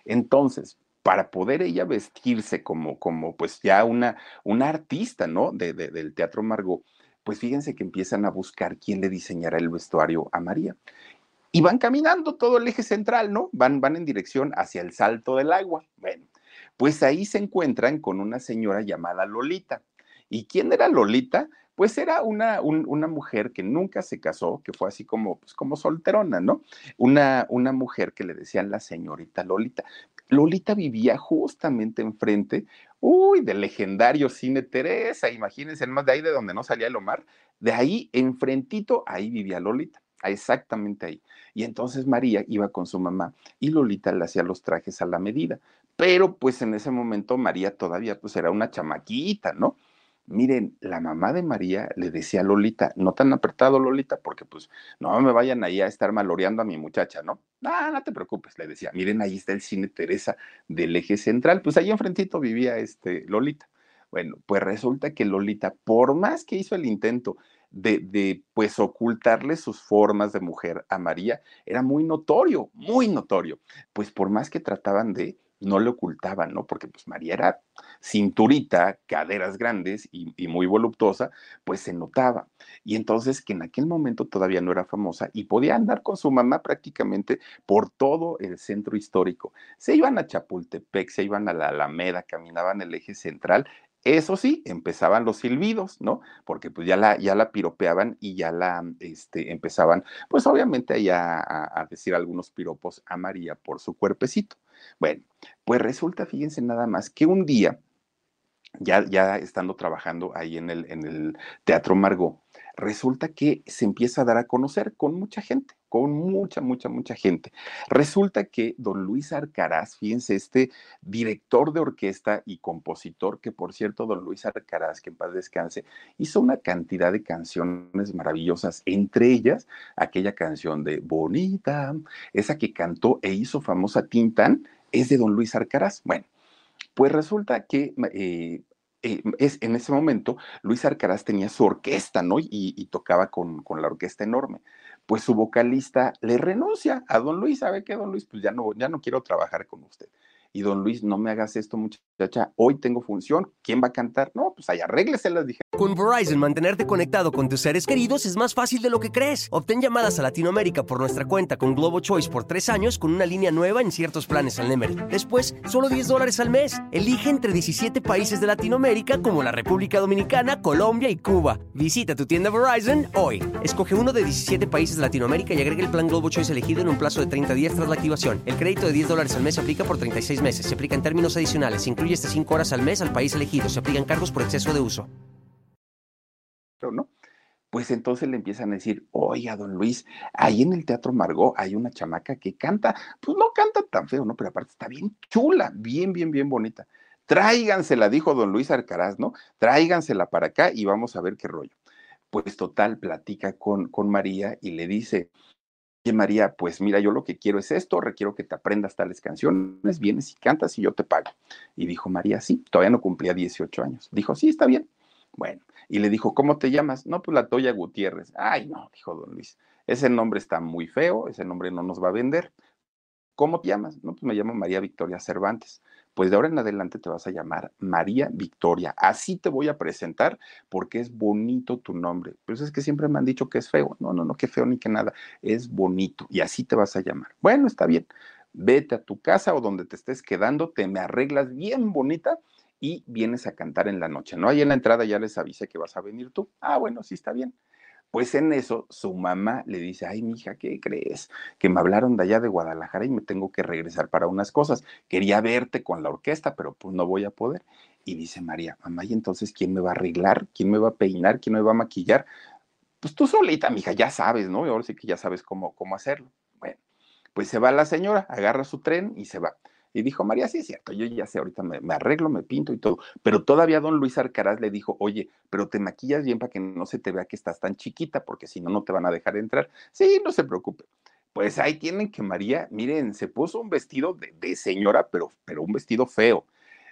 Speaker 1: Entonces, para poder ella vestirse como, como pues ya una, una artista, ¿no? De, del Teatro Margot, pues fíjense que empiezan a buscar quién le diseñara el vestuario a María y van caminando todo el eje central, ¿no? Van, van en dirección hacia el salto del agua. Bueno, pues ahí se encuentran con una señora llamada Lolita. ¿Y quién era Lolita? Pues era una, una mujer que nunca se casó, que fue así como, pues como solterona, ¿no? Una, una mujer que le decían la señorita Lolita. Lolita vivía justamente enfrente, uy, del legendario cine Teresa, imagínense, más de ahí de donde no salía el Omar, de ahí enfrentito, ahí vivía Lolita exactamente ahí. Y entonces María iba con su mamá y Lolita le hacía los trajes a la medida. Pero pues en ese momento María todavía pues era una chamaquita, ¿no? Miren, la mamá de María le decía a Lolita, no tan apretado Lolita, porque pues no me vayan ahí a estar maloreando a mi muchacha, ¿no? No, no te preocupes, le decía, miren, ahí está el cine Teresa del eje central, pues ahí enfrentito vivía este Lolita. Bueno, pues resulta que Lolita, por más que hizo el intento de, pues ocultarle sus formas de mujer a María era muy notorio, muy notorio. Pues por más que trataban de, no le ocultaban, ¿no? Porque pues María era cinturita, caderas grandes y, y, muy voluptuosa, pues se notaba. Y entonces que en aquel momento todavía no era famosa y podía andar con su mamá prácticamente por todo el centro histórico. Se iban a Chapultepec, se iban a la Alameda, caminaban el eje central eso sí, empezaban los silbidos, ¿no? Porque pues ya la, ya la piropeaban y ya la este, empezaban, pues obviamente ya a, a, decir algunos piropos a María por su cuerpecito. Bueno, pues resulta, fíjense nada más, que un día, ya, estando trabajando ahí en el, en el Teatro Margot, resulta que se empieza a dar a conocer con mucha gente, con mucha, mucha, mucha gente. Resulta que don Luis Arcaraz, fíjense, este director de orquesta y compositor, que por cierto, don Luis Arcaraz, que en paz descanse, hizo una cantidad de canciones maravillosas, entre ellas aquella canción de Bonita, esa que cantó e hizo famosa Tintan, es de don Luis Arcaraz. Bueno, pues resulta que eh, eh, es, en ese momento Luis Arcaraz tenía su orquesta, ¿no? Y, tocaba con, con, la orquesta enorme. Pues su vocalista le renuncia a don Luis, ¿sabe qué, don Luis? Pues ya no, ya no quiero trabajar con usted. Y don Luis, no me hagas esto, muchacha, hoy tengo función, ¿quién va a cantar? No, pues ahí arrégleselas, dije.
Speaker 2: Con Verizon, mantenerte conectado con tus seres queridos es más fácil de lo que crees. Obtén llamadas a Latinoamérica por nuestra cuenta con Globo Choice por tres años con una línea nueva en ciertos planes al Nemery. Después, solo 10 dólares al mes. Elige entre 17 países de Latinoamérica como la República Dominicana, Colombia y Cuba. Visita tu tienda Verizon hoy. Escoge uno de 17 países de Latinoamérica y agrega el plan Globo Choice elegido en un plazo de 30 días tras la activación. El crédito de 10 dólares al mes aplica por 36 meses. Se aplica en términos adicionales. Se incluye hasta 5 horas al mes al país elegido. Se aplican cargos por exceso de uso.
Speaker 1: ¿no? Pues entonces le empiezan a decir, oiga, don Luis, ahí en el Teatro Margot hay una chamaca que canta, pues no canta tan feo, ¿no? Pero aparte está bien chula, bien, bien, bien bonita. Tráigansela, dijo don Luis Arcaraz, ¿no? Tráigansela para acá y vamos a ver qué rollo. Pues total, platica con, con María y le dice, María, pues mira, yo lo que quiero es esto, requiero que te aprendas tales canciones, vienes y cantas y yo te pago. Y dijo María, sí, todavía no cumplía 18 años. Dijo, sí, está bien. Bueno, y le dijo, ¿cómo te llamas? No, pues la Toya Gutiérrez. Ay, no, dijo don Luis, ese nombre está muy feo, ese nombre no nos va a vender. ¿Cómo te llamas? No, pues me llamo María Victoria Cervantes. Pues de ahora en adelante te vas a llamar María Victoria. Así te voy a presentar porque es bonito tu nombre. Pues es que siempre me han dicho que es feo. No, no, no, que feo ni que nada. Es bonito y así te vas a llamar. Bueno, está bien. Vete a tu casa o donde te estés quedando, te me arreglas bien bonita y vienes a cantar en la noche. No, ahí en la entrada ya les avisé que vas a venir tú. Ah, bueno, sí está bien. Pues en eso su mamá le dice, ay, mija, ¿qué crees? Que me hablaron de allá de Guadalajara y me tengo que regresar para unas cosas. Quería verte con la orquesta, pero pues no voy a poder. Y dice María, mamá, ¿y entonces quién me va a arreglar? ¿Quién me va a peinar? ¿Quién me va a maquillar? pues tú solita, mija, ya sabes, ¿no? Ahora sí que ya sabes cómo, cómo hacerlo. Bueno, pues se va la señora, agarra su tren y se va. Y dijo, María, sí es cierto, yo ya sé, ahorita me, arreglo, me pinto y todo. Pero todavía don Luis Arcaraz le dijo, oye, pero te maquillas bien para que no se te vea que estás tan chiquita, porque si no, no te van a dejar entrar. Sí, no se preocupe. Pues ahí tienen que María, miren, se puso un vestido de, señora, pero, pero un vestido feo.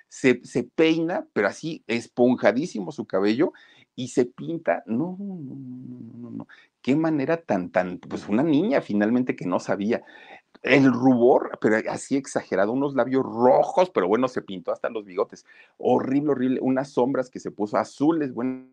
Speaker 1: Se, se, peina, pero así esponjadísimo su cabello y se pinta. No, no, no, no, no, no. Qué manera tan, tan, pues una niña finalmente que no sabía el rubor, pero así exagerado, unos labios rojos, pero bueno, se pintó hasta los bigotes. Horrible, horrible, unas sombras que se puso azules, bueno,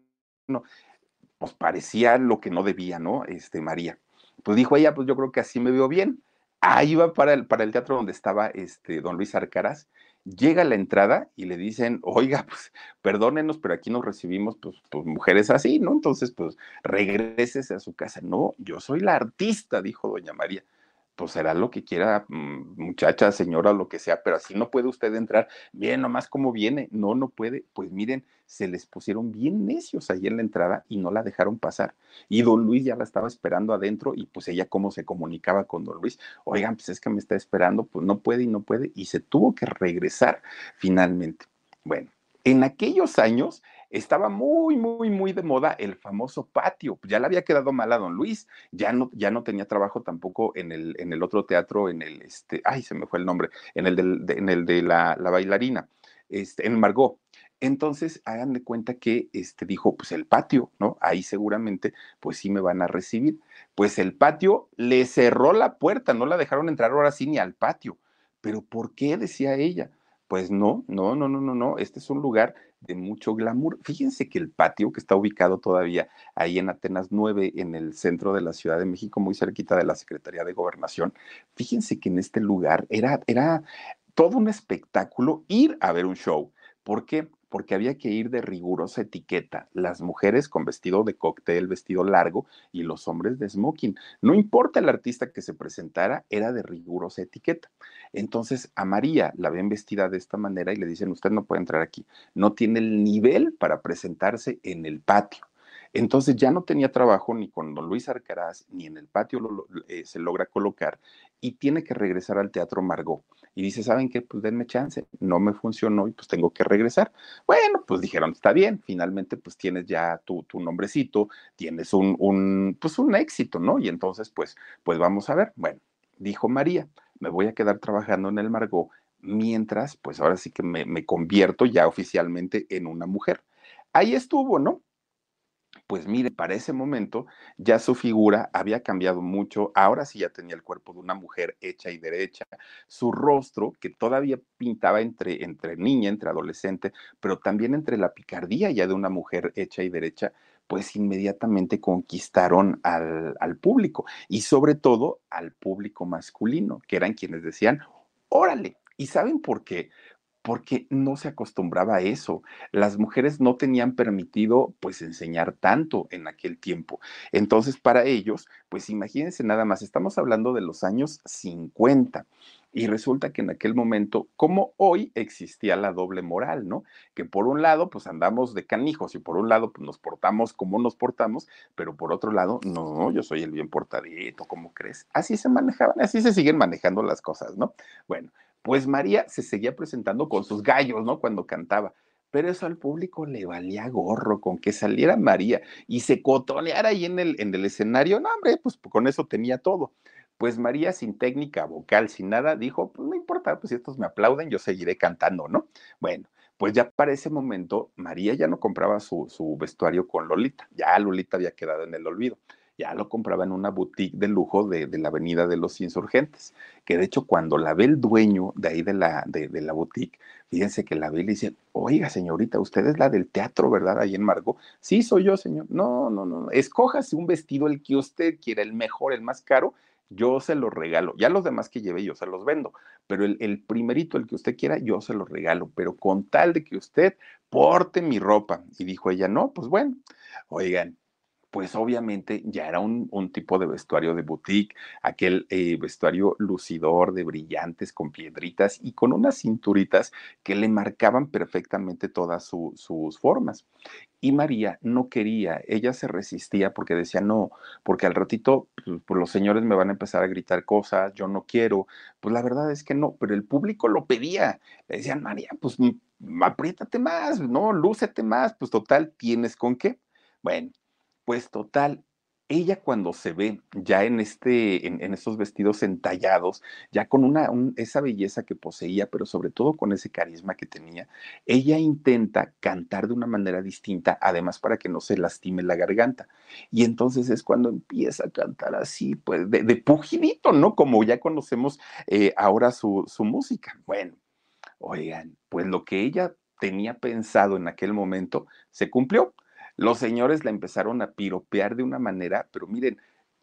Speaker 1: pues parecía lo que no debía, ¿no? Este, María. Pues dijo ella, pues yo creo que así me veo bien. Ahí va para el, para el teatro donde estaba este don Luis Arcaraz. Llega a la entrada y le dicen, oiga, pues perdónenos, pero aquí nos recibimos pues, pues mujeres así, ¿no? Entonces, pues regreses a su casa. No, yo soy la artista, dijo doña María pues será lo que quiera, mm, muchacha, señora, lo que sea, pero así no puede usted entrar. Bien, nomás como viene, no, no puede. Pues miren, se les pusieron bien necios ahí en la entrada y no la dejaron pasar. Y don Luis ya la estaba esperando adentro y pues ella cómo se comunicaba con don Luis. Oigan, pues es que me está esperando, pues no puede y no puede. Y se tuvo que regresar finalmente. Bueno, en aquellos años estaba muy, muy, muy de moda el famoso patio. Ya le había quedado mal a don Luis, ya no, ya no tenía trabajo tampoco en el, en el otro teatro, en el, este, ay, se me fue el nombre, en el, de, en el de la, bailarina, este, en Margot. Entonces, hagan de cuenta que este, dijo, pues el patio, ¿no? Ahí seguramente, pues sí me van a recibir. Pues el patio le cerró la puerta, no la dejaron entrar ahora sí ni al patio. Pero ¿por qué? decía ella. Pues no, no, no, no, no, no. Este es un lugar de mucho glamour. Fíjense que el patio, que está ubicado todavía ahí en Atenas 9, en el centro de la Ciudad de México, muy cerquita de la Secretaría de Gobernación, fíjense que en este lugar era, era todo un espectáculo ir a ver un show. ¿Por qué? Porque había que ir de rigurosa etiqueta, las mujeres con vestido de cóctel, vestido largo, y los hombres de smoking. No importa el artista que se presentara, era de rigurosa etiqueta. Entonces a María la ven vestida de esta manera y le dicen, usted no puede entrar aquí, no tiene el nivel para presentarse en el patio. Entonces ya no tenía trabajo ni con don Luis Arcaraz, ni en el patio eh, se logra colocar y tiene que regresar al Teatro Margot y dice, ¿saben qué? Pues denme chance, no me funcionó y pues tengo que regresar. Bueno, pues dijeron, está bien, finalmente pues tienes ya tu, tu nombrecito, tienes un, un, pues un éxito, ¿no? Y entonces pues, pues vamos a ver. Bueno, dijo María, me voy a quedar trabajando en el Margot mientras, pues ahora sí que me, me convierto ya oficialmente en una mujer. Ahí estuvo, ¿no? Pues mire, para ese momento ya su figura había cambiado mucho, ahora sí ya tenía el cuerpo de una mujer hecha y derecha, su rostro que todavía pintaba entre, entre niña, entre adolescente, pero también entre la picardía ya de una mujer hecha y derecha, pues inmediatamente conquistaron al, al público y sobre todo al público masculino, que eran quienes decían, órale, ¿y saben por qué? Porque no se acostumbraba a eso. Las mujeres no tenían permitido pues enseñar tanto en aquel tiempo. Entonces, para ellos, pues imagínense nada más, estamos hablando de los años 50. Y resulta que en aquel momento, como hoy, existía la doble moral, ¿no? Que por un lado, pues andamos de canijos y por un lado, pues nos portamos como nos portamos, pero por otro lado, no, yo soy el bien portadito, ¿cómo crees? Así se manejaban, así se siguen manejando las cosas, ¿no? Bueno, pues María se seguía presentando con sus gallos, ¿no? Cuando cantaba. Pero eso al público le valía gorro con que saliera María y se cotoneara ahí en el, en el escenario. No, hombre, pues con eso tenía todo. Pues María, sin técnica vocal, sin nada, dijo: Pues no importa, pues si estos me aplauden, yo seguiré cantando, ¿no? Bueno, pues ya para ese momento, María ya no compraba su, su vestuario con Lolita. Ya Lolita había quedado en el olvido ya lo compraba en una boutique de lujo de, la Avenida de los Insurgentes, que de hecho cuando la ve el dueño de ahí de la, de, la boutique, fíjense que la ve y le dice, oiga señorita, usted es la del teatro, ¿verdad? Ahí en Margo. Sí, soy yo, señor. No, no, no, escójase un vestido el que usted quiera, el mejor, el más caro, yo se lo regalo. Ya los demás que lleve yo se los vendo, pero el, el, primerito, el que usted quiera, yo se lo regalo, pero con tal de que usted porte mi ropa. Y dijo ella, no, pues bueno, oigan, pues obviamente ya era un, un tipo de vestuario de boutique, aquel eh, vestuario lucidor de brillantes con piedritas y con unas cinturitas que le marcaban perfectamente todas su, sus formas. Y María no quería, ella se resistía porque decía, no, porque al ratito pues, pues, los señores me van a empezar a gritar cosas, yo no quiero. Pues la verdad es que no, pero el público lo pedía. Le decían, María, pues apriétate más, no, lúcete más, pues total, ¿tienes con qué? Bueno, pues total, ella cuando se ve ya en, este, en, estos vestidos entallados, ya con una, esa belleza que poseía, pero sobre todo con ese carisma que tenía, ella intenta cantar de una manera distinta, además para que no se lastime la garganta. Y entonces es cuando empieza a cantar así, pues de, de pugilito, ¿no? Como ya conocemos eh, ahora su, su música. Bueno, oigan, pues lo que ella tenía pensado en aquel momento se cumplió los señores la empezaron a piropear de una manera, pero miren,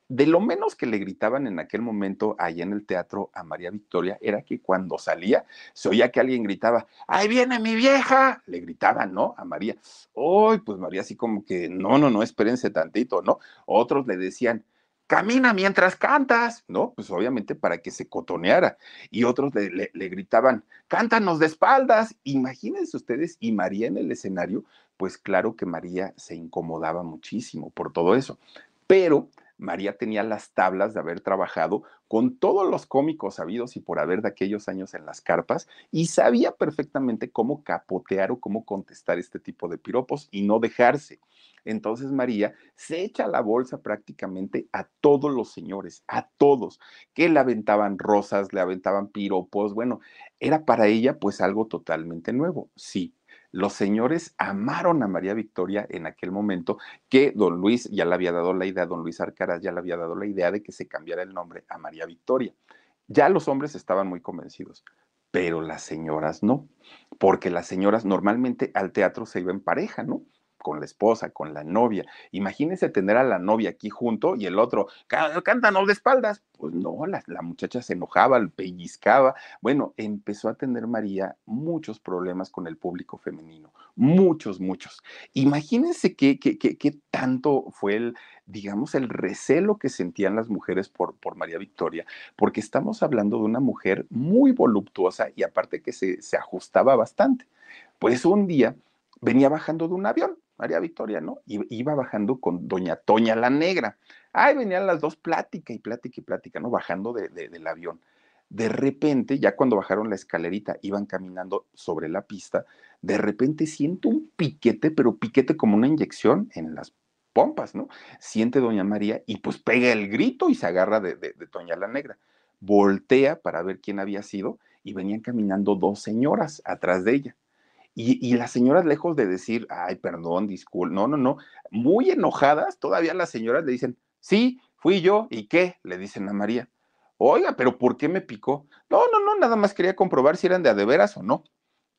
Speaker 1: de lo menos que le gritaban en aquel momento allá en el teatro a María Victoria era que cuando salía se oía que alguien gritaba, ¡ahí viene mi vieja! Le gritaban, ¿no? A María. ¡Uy! pues María así como que, no, no, no, espérense tantito, ¿no? Otros le decían, camina mientras cantas, ¿no? Pues obviamente para que se cotoneara. Y otros le, gritaban, cántanos de espaldas. Imagínense ustedes, y María en el escenario, pues claro que María se incomodaba muchísimo por todo eso. Pero María tenía las tablas de haber trabajado con todos los cómicos habidos y por haber de aquellos años en las carpas y sabía perfectamente cómo capotear o cómo contestar este tipo de piropos y no dejarse. Entonces María se echa la bolsa prácticamente a todos los señores, a todos, que le aventaban rosas, le aventaban piropos, bueno, era para ella pues algo totalmente nuevo, sí. Los señores amaron a María Victoria en aquel momento, que don Luis ya le había dado la idea, don Luis Arcaraz ya le había dado la idea de que se cambiara el nombre a María Victoria. Ya los hombres estaban muy convencidos, pero las señoras no, porque las señoras normalmente al teatro se iban en pareja, ¿no? Con la esposa, con la novia. Imagínense tener a la novia aquí junto y el otro, cántanos de espaldas. Pues no, la, la, muchacha se enojaba, pellizcaba. Bueno, empezó a tener María muchos problemas con el público femenino, muchos, muchos. Imagínense qué, qué, tanto fue el, digamos, el recelo que sentían las mujeres por, por María Victoria, porque estamos hablando de una mujer muy voluptuosa y aparte que se, se ajustaba bastante. Pues un día venía bajando de un avión, María Victoria, ¿no? Iba bajando con doña Toña la Negra. Ahí venían las dos, plática y plática y plática, ¿no? Bajando de, del avión. De repente, ya cuando bajaron la escalerita, iban caminando sobre la pista, de repente siento un piquete, pero piquete como una inyección en las pompas, ¿no? Siente doña María y pues pega el grito y se agarra de, de, de Toña la Negra. Voltea para ver quién había sido y venían caminando dos señoras atrás de ella y, las señoras, lejos de decir, ay, perdón, disculpe, no, no, no, muy enojadas, todavía las señoras le dicen, sí, fui yo, ¿y qué? Le dicen a María. Oiga, pero ¿por qué me picó? No, no, no, nada más quería comprobar si eran de a de veras o no.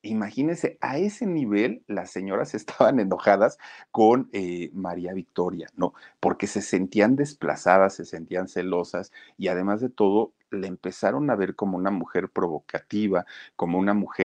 Speaker 1: Imagínense, a ese nivel las señoras [LAUGHS] estaban enojadas con eh, María Victoria, ¿no? Porque se sentían desplazadas, se sentían celosas y además de todo, le empezaron a ver como una mujer provocativa, como una mujer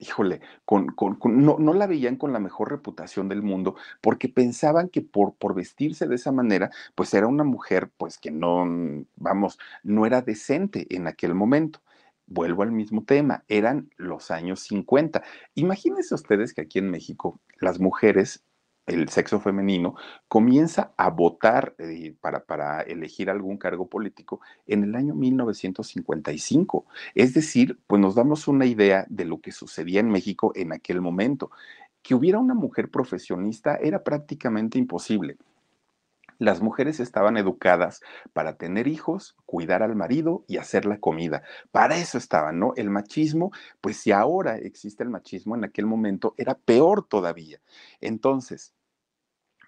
Speaker 1: híjole, con, con, no, no, la veían con la mejor reputación del mundo porque pensaban que por, por vestirse de esa manera, pues era una mujer, pues que no, vamos, no era decente en aquel momento. Vuelvo al mismo tema, eran los años 50. Imagínense ustedes que aquí en México las mujeres el sexo femenino, comienza a votar eh, para, para, elegir algún cargo político en el año 1955. Es decir, pues nos damos una idea de lo que sucedía en México en aquel momento. Que hubiera una mujer profesionista era prácticamente imposible. Las mujeres estaban educadas para tener hijos, cuidar al marido y hacer la comida. Para eso estaban, ¿no? El machismo, pues si ahora existe el machismo, en aquel momento era peor todavía. Entonces,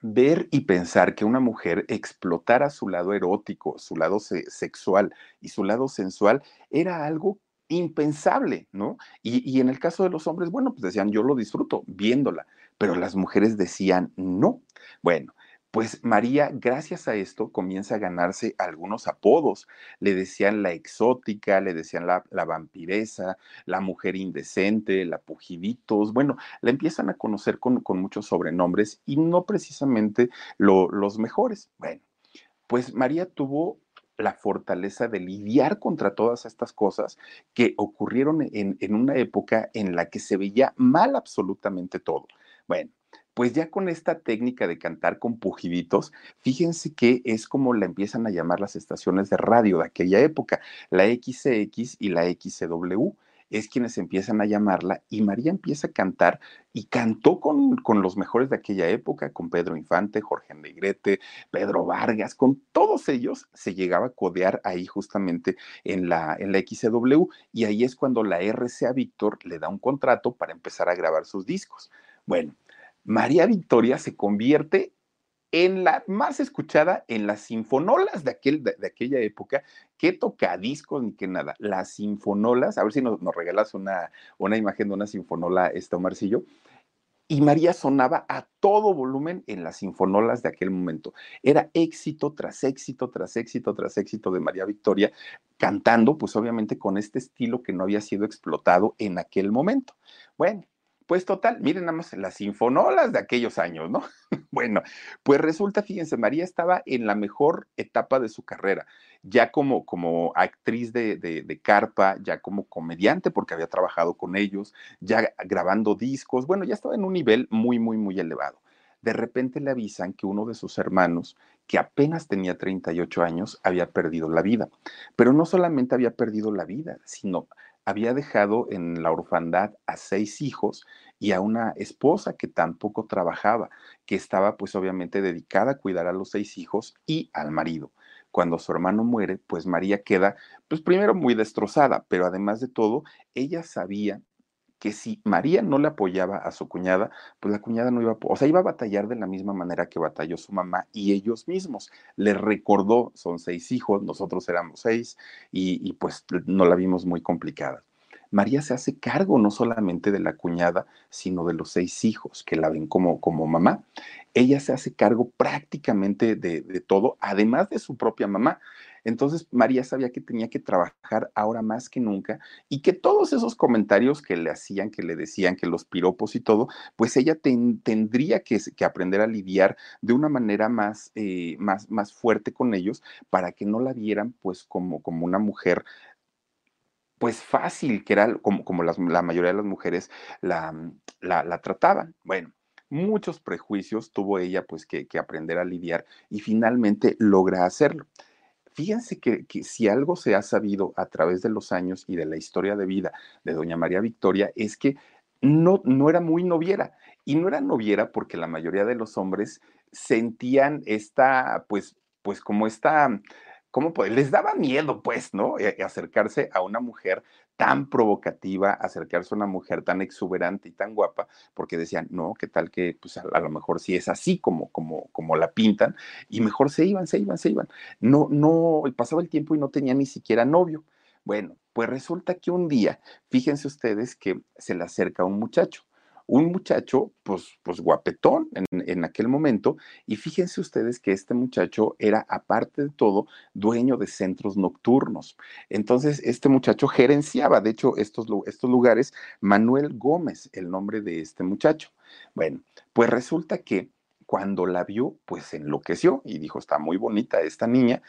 Speaker 1: ver y pensar que una mujer explotara su lado erótico, su lado sexual y su lado sensual era algo impensable, ¿no? Y, y, en el caso de los hombres, bueno, pues decían, yo lo disfruto viéndola, pero las mujeres decían, no. Bueno, pues María, gracias a esto, comienza a ganarse algunos apodos. Le decían la exótica, le decían la, vampiresa, la mujer indecente, la pujiditos. Bueno, la empiezan a conocer con, muchos sobrenombres y no precisamente los mejores. Bueno, pues María tuvo la fortaleza de lidiar contra todas estas cosas que ocurrieron en, en una época en la que se veía mal absolutamente todo. Bueno, pues ya con esta técnica de cantar con pujiditos, fíjense que es como la empiezan a llamar las estaciones de radio de aquella época, la XCX y la XCW es quienes empiezan a llamarla y María empieza a cantar y cantó con, con, los mejores de aquella época, con Pedro Infante, Jorge Negrete, Pedro Vargas, con todos ellos se llegaba a codear ahí justamente en la, en la y ahí es cuando la RCA Víctor le da un contrato para empezar a grabar sus discos. Bueno, María Victoria se convierte en la más escuchada en las sinfonolas de, aquel, de, aquella época, que toca discos ni que nada, las sinfonolas, a ver si nos, regalas una, una, imagen de una sinfonola, este Marcillo, y María sonaba a todo volumen en las sinfonolas de aquel momento. Era éxito tras éxito, tras éxito, tras éxito de María Victoria, cantando, pues obviamente con este estilo que no había sido explotado en aquel momento. Bueno, pues total, miren nada más las sinfonolas de aquellos años, ¿no? [LAUGHS] bueno, pues resulta, fíjense, María estaba en la mejor etapa de su carrera, ya como, como actriz de, de, carpa, ya como comediante, porque había trabajado con ellos, ya grabando discos, bueno, ya estaba en un nivel muy, muy, muy elevado. De repente le avisan que uno de sus hermanos, que apenas tenía 38 años, había perdido la vida. Pero no solamente había perdido la vida, sino había dejado en la orfandad a seis hijos y a una esposa que tampoco trabajaba, que estaba pues obviamente dedicada a cuidar a los seis hijos y al marido. Cuando su hermano muere, pues María queda pues primero muy destrozada, pero además de todo, ella sabía que si María no le apoyaba a su cuñada, pues la cuñada no iba, a, o sea, iba a batallar de la misma manera que batalló su mamá y ellos mismos. Le recordó, son seis hijos, nosotros éramos seis y, y pues no la vimos muy complicada. María se hace cargo no solamente de la cuñada, sino de los seis hijos que la ven como, como mamá. Ella se hace cargo prácticamente de, de todo, además de su propia mamá. Entonces María sabía que tenía que trabajar ahora más que nunca y que todos esos comentarios que le hacían, que le decían, que los piropos y todo, pues ella tendría que, que, aprender a lidiar de una manera más, eh, más, más fuerte con ellos para que no la vieran pues como, como una mujer pues fácil, que era como, como la mayoría de las mujeres la, la, trataban. Bueno, muchos prejuicios tuvo ella pues que, aprender a lidiar y finalmente logra hacerlo. Fíjense que, que, si algo se ha sabido a través de los años y de la historia de vida de doña María Victoria es que no, no era muy noviera. Y no era noviera porque la mayoría de los hombres sentían esta, pues, pues como esta ¿cómo puede? Les daba miedo, pues, ¿no? E, e acercarse a una mujer tan provocativa, acercarse a una mujer tan exuberante y tan guapa, porque decían, no, qué tal que, pues, a, lo mejor sí es así como, como, como la pintan, y mejor se iban, se iban, se iban. No, no, pasaba el tiempo y no tenía ni siquiera novio. Bueno, pues resulta que un día, fíjense ustedes que se le acerca un muchacho un muchacho, pues, pues guapetón en, aquel momento, y fíjense ustedes que este muchacho era, aparte de todo, dueño de centros nocturnos. Entonces, este muchacho gerenciaba, de hecho, estos, estos lugares, Manuel Gómez, el nombre de este muchacho. Bueno, pues resulta que cuando la vio, pues enloqueció y dijo, está muy bonita esta niña,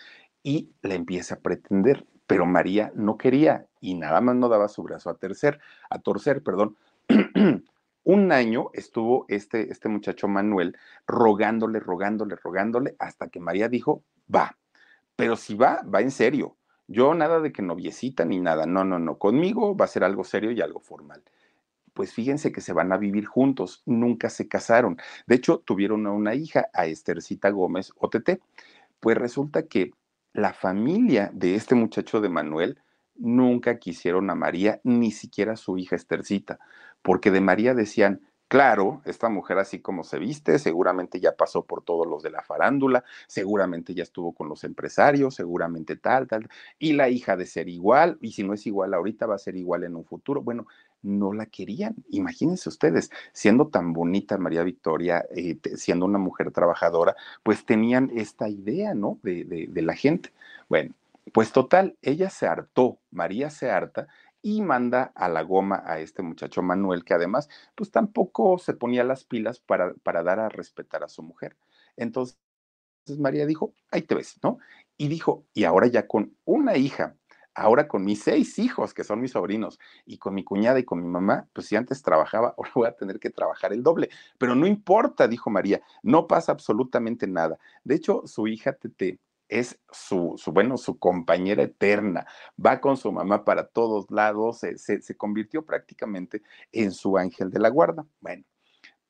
Speaker 1: y la empieza a pretender, pero María no quería y nada más no daba su brazo a tercer, a torcer, perdón. [CLEARS THROAT] un año estuvo este, este muchacho Manuel rogándole, rogándole, rogándole, hasta que María dijo, va, pero si va, va en serio. Yo nada de que noviecita ni nada, no, no, no, conmigo va a ser algo serio y algo formal. Pues fíjense que se van a vivir juntos, nunca se casaron. De hecho, tuvieron una hija, a Estercita Gómez OTT. Pues resulta que la familia de este muchacho de Manuel nunca quisieron a María, ni siquiera a su hija Estercita porque de María decían, Claro, esta mujer así como se viste, seguramente ya pasó por todos los de la farándula, seguramente ya estuvo con los empresarios, seguramente tal, tal, y la hija de ser igual, y si no es igual ahorita va a ser igual en un futuro. Bueno, no la querían. Imagínense ustedes, siendo tan bonita María Victoria, eh, siendo una mujer trabajadora, pues tenían esta idea, ¿no? De, de, de la gente. Bueno, pues total, ella se hartó, María se harta y manda a la goma a este muchacho Manuel, que además, pues tampoco se ponía las pilas para, para dar a respetar a su mujer. Entonces, María dijo, ahí te ves, ¿no? Y dijo, y ahora ya con una hija, ahora con mis seis hijos, que son mis sobrinos, y con mi cuñada y con mi mamá, pues si antes trabajaba, [LAUGHS] ahora voy a tener que trabajar el doble. Pero no importa, dijo María, no pasa absolutamente nada. De hecho, su hija Tete es su, su, bueno, su compañera eterna, va con su mamá para todos lados, se, se, se convirtió prácticamente en su ángel de la guarda. Bueno,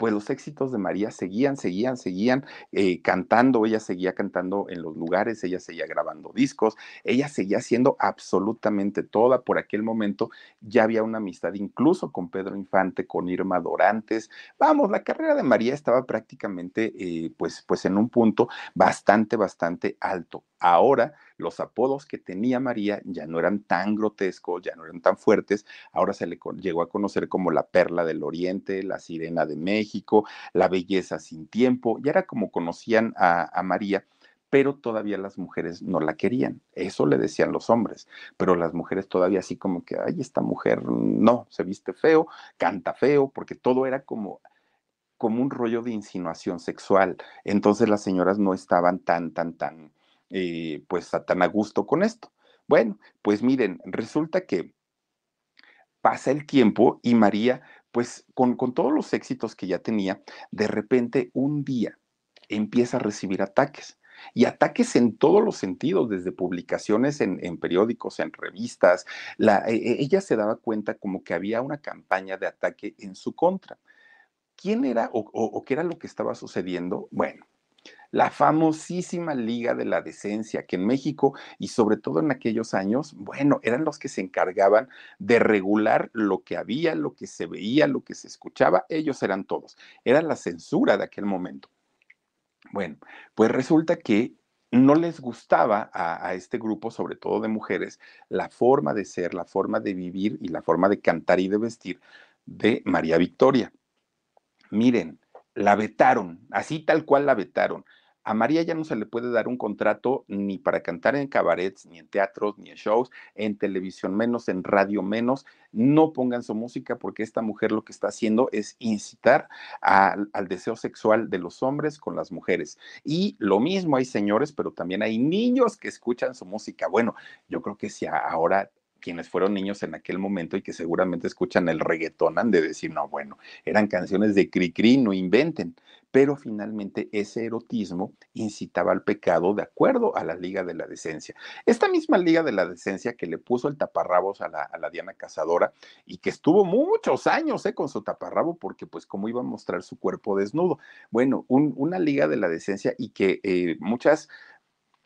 Speaker 1: pues los éxitos de María seguían, seguían, seguían eh, cantando, ella seguía cantando en los lugares, ella seguía grabando discos, ella seguía haciendo absolutamente toda. Por aquel momento ya había una amistad incluso con Pedro Infante, con Irma Dorantes. Vamos, la carrera de María estaba prácticamente eh, pues, pues en un punto bastante, bastante alto. Ahora los apodos que tenía María ya no eran tan grotescos, ya no eran tan fuertes, ahora se le llegó a conocer como la perla del oriente, la sirena de México, la belleza sin tiempo, ya era como conocían a, a María pero todavía las mujeres no la querían. Eso le decían los hombres, pero las mujeres todavía así como que, ay, esta mujer no, se viste feo, canta feo, porque todo era como como un rollo de insinuación sexual. Entonces las señoras no estaban tan, tan, tan eh, pues tan a gusto con esto. Bueno, pues miren, resulta que pasa el tiempo y María, pues con, con todos los éxitos que ya tenía, de repente un día empieza a recibir ataques y ataques en todos los sentidos, desde publicaciones en, en periódicos, en revistas. E, e, ella se daba cuenta como que había una campaña de ataque en su contra. ¿Quién era o qué era lo que estaba sucediendo? Bueno, la famosísima Liga de la Decencia, que en México y sobre todo en aquellos años, bueno, eran los que se encargaban de regular lo que había, lo que se veía, lo que se escuchaba, ellos eran todos, era la censura de aquel momento. Bueno, pues resulta que no les gustaba a, este grupo, sobre todo de mujeres, la forma de ser, la forma de vivir y la forma de cantar y de vestir de María Victoria. Miren, la vetaron, así tal cual la vetaron. A María ya no se le puede dar un contrato ni para cantar en cabarets, ni en teatros, ni en shows, en televisión menos, en radio menos. No pongan su música porque esta mujer lo que está haciendo es incitar al deseo sexual de los hombres con las mujeres. Y lo mismo hay señores, pero también hay niños que escuchan su música. Bueno, yo creo que si ahora quienes fueron niños en aquel momento y que seguramente escuchan el reggaetón han de decir, no, bueno, eran canciones de Cricri, no inventen. Pero finalmente ese erotismo incitaba al pecado de acuerdo a la Liga de la Decencia. Esta misma Liga de la Decencia que le puso el taparrabos a la, Diana Cazadora y que estuvo muchos años eh, con su taparrabo porque pues como iba a mostrar su cuerpo desnudo. Bueno, un, una Liga de la Decencia y que eh, muchas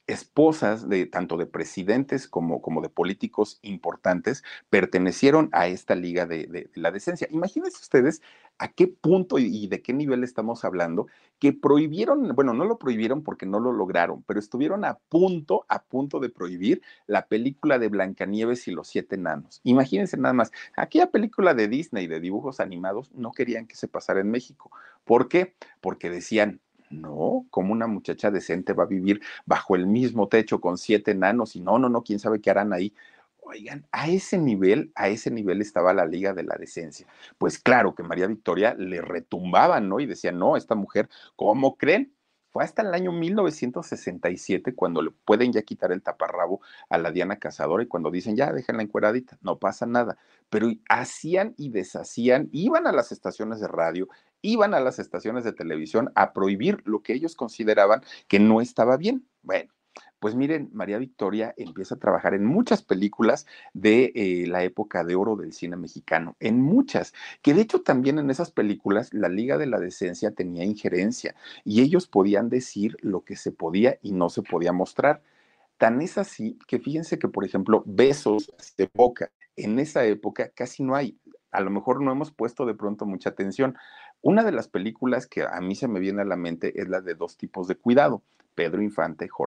Speaker 1: esposas de tanto de presidentes como, como de políticos importantes pertenecieron a esta liga de, la decencia. Imagínense ustedes a qué punto y de qué nivel estamos hablando que prohibieron, bueno, no lo prohibieron porque no lo lograron, pero estuvieron a punto, a punto de prohibir la película de Blancanieves y los siete enanos. Imagínense nada más, aquella película de Disney de dibujos animados no querían que se pasara en México. ¿Por qué? Porque decían, no, como una muchacha decente va a vivir bajo el mismo techo con siete enanos y no, no, no, quién sabe qué harán ahí. Oigan, a ese nivel, a ese nivel estaba la Liga de la Decencia. Pues claro que María Victoria le retumbaban, ¿no? Y decía, no, esta mujer, ¿cómo creen? Hasta el año 1967 cuando le pueden ya quitar el taparrabo a la Diana Cazadora y cuando dicen, ya, déjenla encueradita, no pasa nada. Pero hacían y deshacían, iban a las estaciones de radio, iban a las estaciones de televisión a prohibir lo que ellos consideraban que no estaba bien. Bueno, pues miren, María Victoria empieza a trabajar en muchas películas de eh, la época de oro del cine mexicano, en muchas, que de hecho también en esas películas la Liga de la Decencia tenía injerencia y ellos podían decir lo que se podía y no se podía mostrar. Tan es así que fíjense que, por ejemplo, besos de boca en esa época casi no hay a lo mejor no hemos puesto de pronto mucha atención. Una de las películas que a mí se me viene a la mente es la de dos tipos de cuidado. Pedro Infante, Jorge.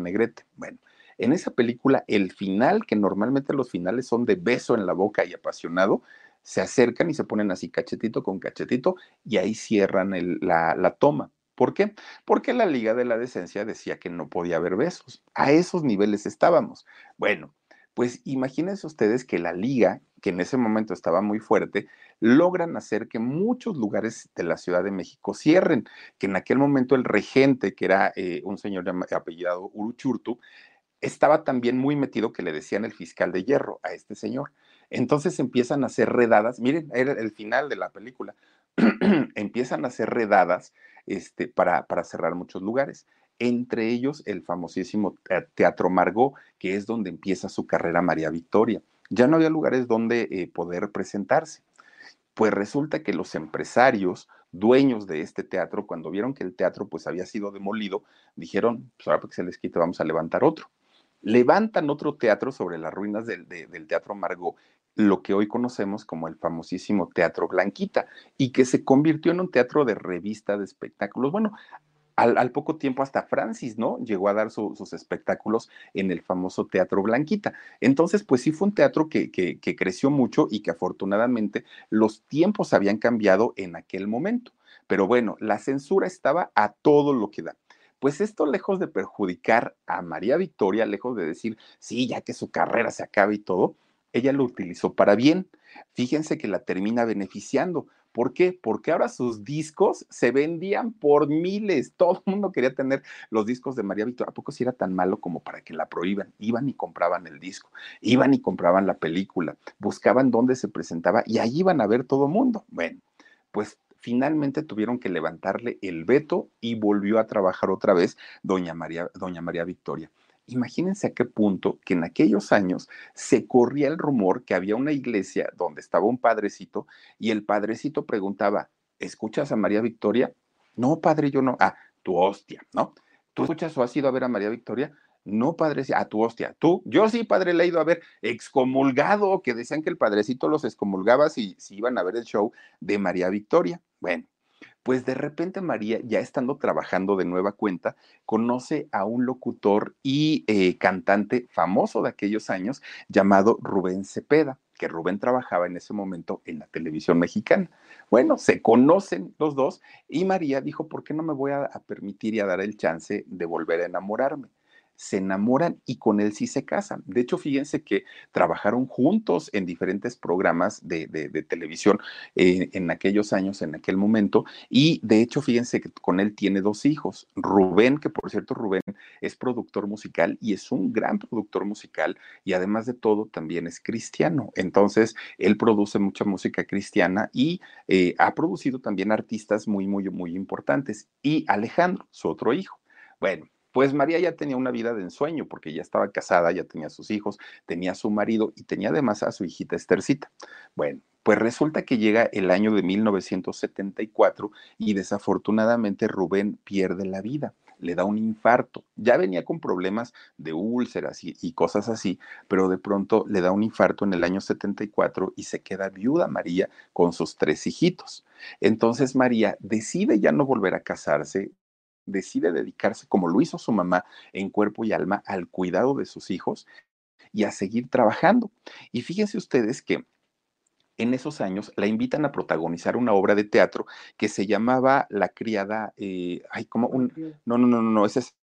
Speaker 1: Negrete. Bueno, en esa película, el final, que normalmente los finales son de beso en la boca y apasionado, se acercan y se ponen así cachetito con cachetito y ahí cierran la, la toma. ¿Por qué? Porque la Liga de la Decencia decía que no podía haber besos. A esos niveles estábamos. Bueno, pues imagínense ustedes que la liga, que en ese momento estaba muy fuerte, logran hacer que muchos lugares de la Ciudad de México cierren, que en aquel momento el regente, que era eh, un señor apellidado Uruchurtu, estaba también muy metido que le decían el fiscal de hierro a este señor. Entonces empiezan a hacer redadas, miren, era el final de la película, [CLEARS THROAT] empiezan a hacer redadas este, para cerrar muchos lugares entre ellos el famosísimo Teatro Margot, que es donde empieza su carrera María Victoria. Ya no había lugares donde eh, poder presentarse. Pues resulta que los empresarios, dueños de este teatro, cuando vieron que el teatro pues había sido demolido, dijeron, pues ahora que se les quite vamos a levantar otro. Levantan otro teatro sobre las ruinas del, del Teatro Margot, lo que hoy conocemos como el famosísimo Teatro Blanquita, y que se convirtió en un teatro de revista de espectáculos. Bueno, al, poco tiempo hasta Francis, ¿no? Llegó a dar sus espectáculos en el famoso Teatro Blanquita. Entonces, pues sí fue un teatro que, que, creció mucho y que afortunadamente los tiempos habían cambiado en aquel momento. Pero bueno, la censura estaba a todo lo que da. Pues esto, lejos de perjudicar a María Victoria, lejos de decir, sí, ya que su carrera se acabe y todo, ella lo utilizó para bien. Fíjense que la termina beneficiando, ¿Por qué? Porque ahora sus discos se vendían por miles. [LAUGHS] Todo el mundo quería tener los discos de María Victoria. ¿A poco si era tan malo como para que la prohíban? Iban y compraban el disco, iban y compraban la película, buscaban dónde se presentaba y ahí iban a ver todo el mundo. Bueno, pues finalmente tuvieron que levantarle el veto y volvió a trabajar otra vez doña María, doña María Victoria. Imagínense a qué punto que en aquellos años se corría el rumor que había una iglesia donde estaba un padrecito y el padrecito preguntaba, ¿escuchas a María Victoria? No, padre, yo no. Ah, tu hostia, ¿no? ¿Tú escuchas o has ido a ver a María Victoria? No, padre, a tu hostia. Tú, yo sí, padre, le he ido a ver excomulgado, que decían que el padrecito los excomulgaba si, si iban a ver el show de María Victoria. Bueno, pues de repente María, ya estando trabajando de nueva cuenta, conoce a un locutor y eh, cantante famoso de aquellos años llamado Rubén Cepeda, que Rubén trabajaba en ese momento en la televisión mexicana. Bueno, se conocen los dos y María dijo, ¿por qué no me voy a, a permitir y a dar el chance de volver a enamorarme? Se enamoran y con él sí se casan. De hecho, fíjense que trabajaron juntos en diferentes programas de, televisión eh, en aquellos años, en aquel momento, y de hecho, fíjense que con él tiene dos hijos. Rubén, que por cierto, Rubén es productor musical y es un gran productor musical y además de todo también es cristiano. Entonces, él produce mucha música cristiana y eh, ha producido también artistas muy, muy, muy importantes. Y Alejandro, su otro hijo. Bueno, pues María ya tenía una vida de ensueño porque ya estaba casada, ya tenía sus hijos, tenía a su marido y tenía además a su hijita Estercita. Bueno, pues resulta que llega el año de 1974 y desafortunadamente Rubén pierde la vida le da un infarto. Ya venía con problemas de úlceras y, y, cosas así, pero de pronto le da un infarto en el año 74 y se queda viuda María con sus tres hijitos. Entonces María decide ya no volver a casarse, decide dedicarse, como lo hizo su mamá, en cuerpo y alma, al cuidado de sus hijos y a seguir trabajando. Y fíjense ustedes que en esos años la invitan a protagonizar una obra de teatro que se llamaba La criada, eh, ay, como un, no, no, no, no, ese es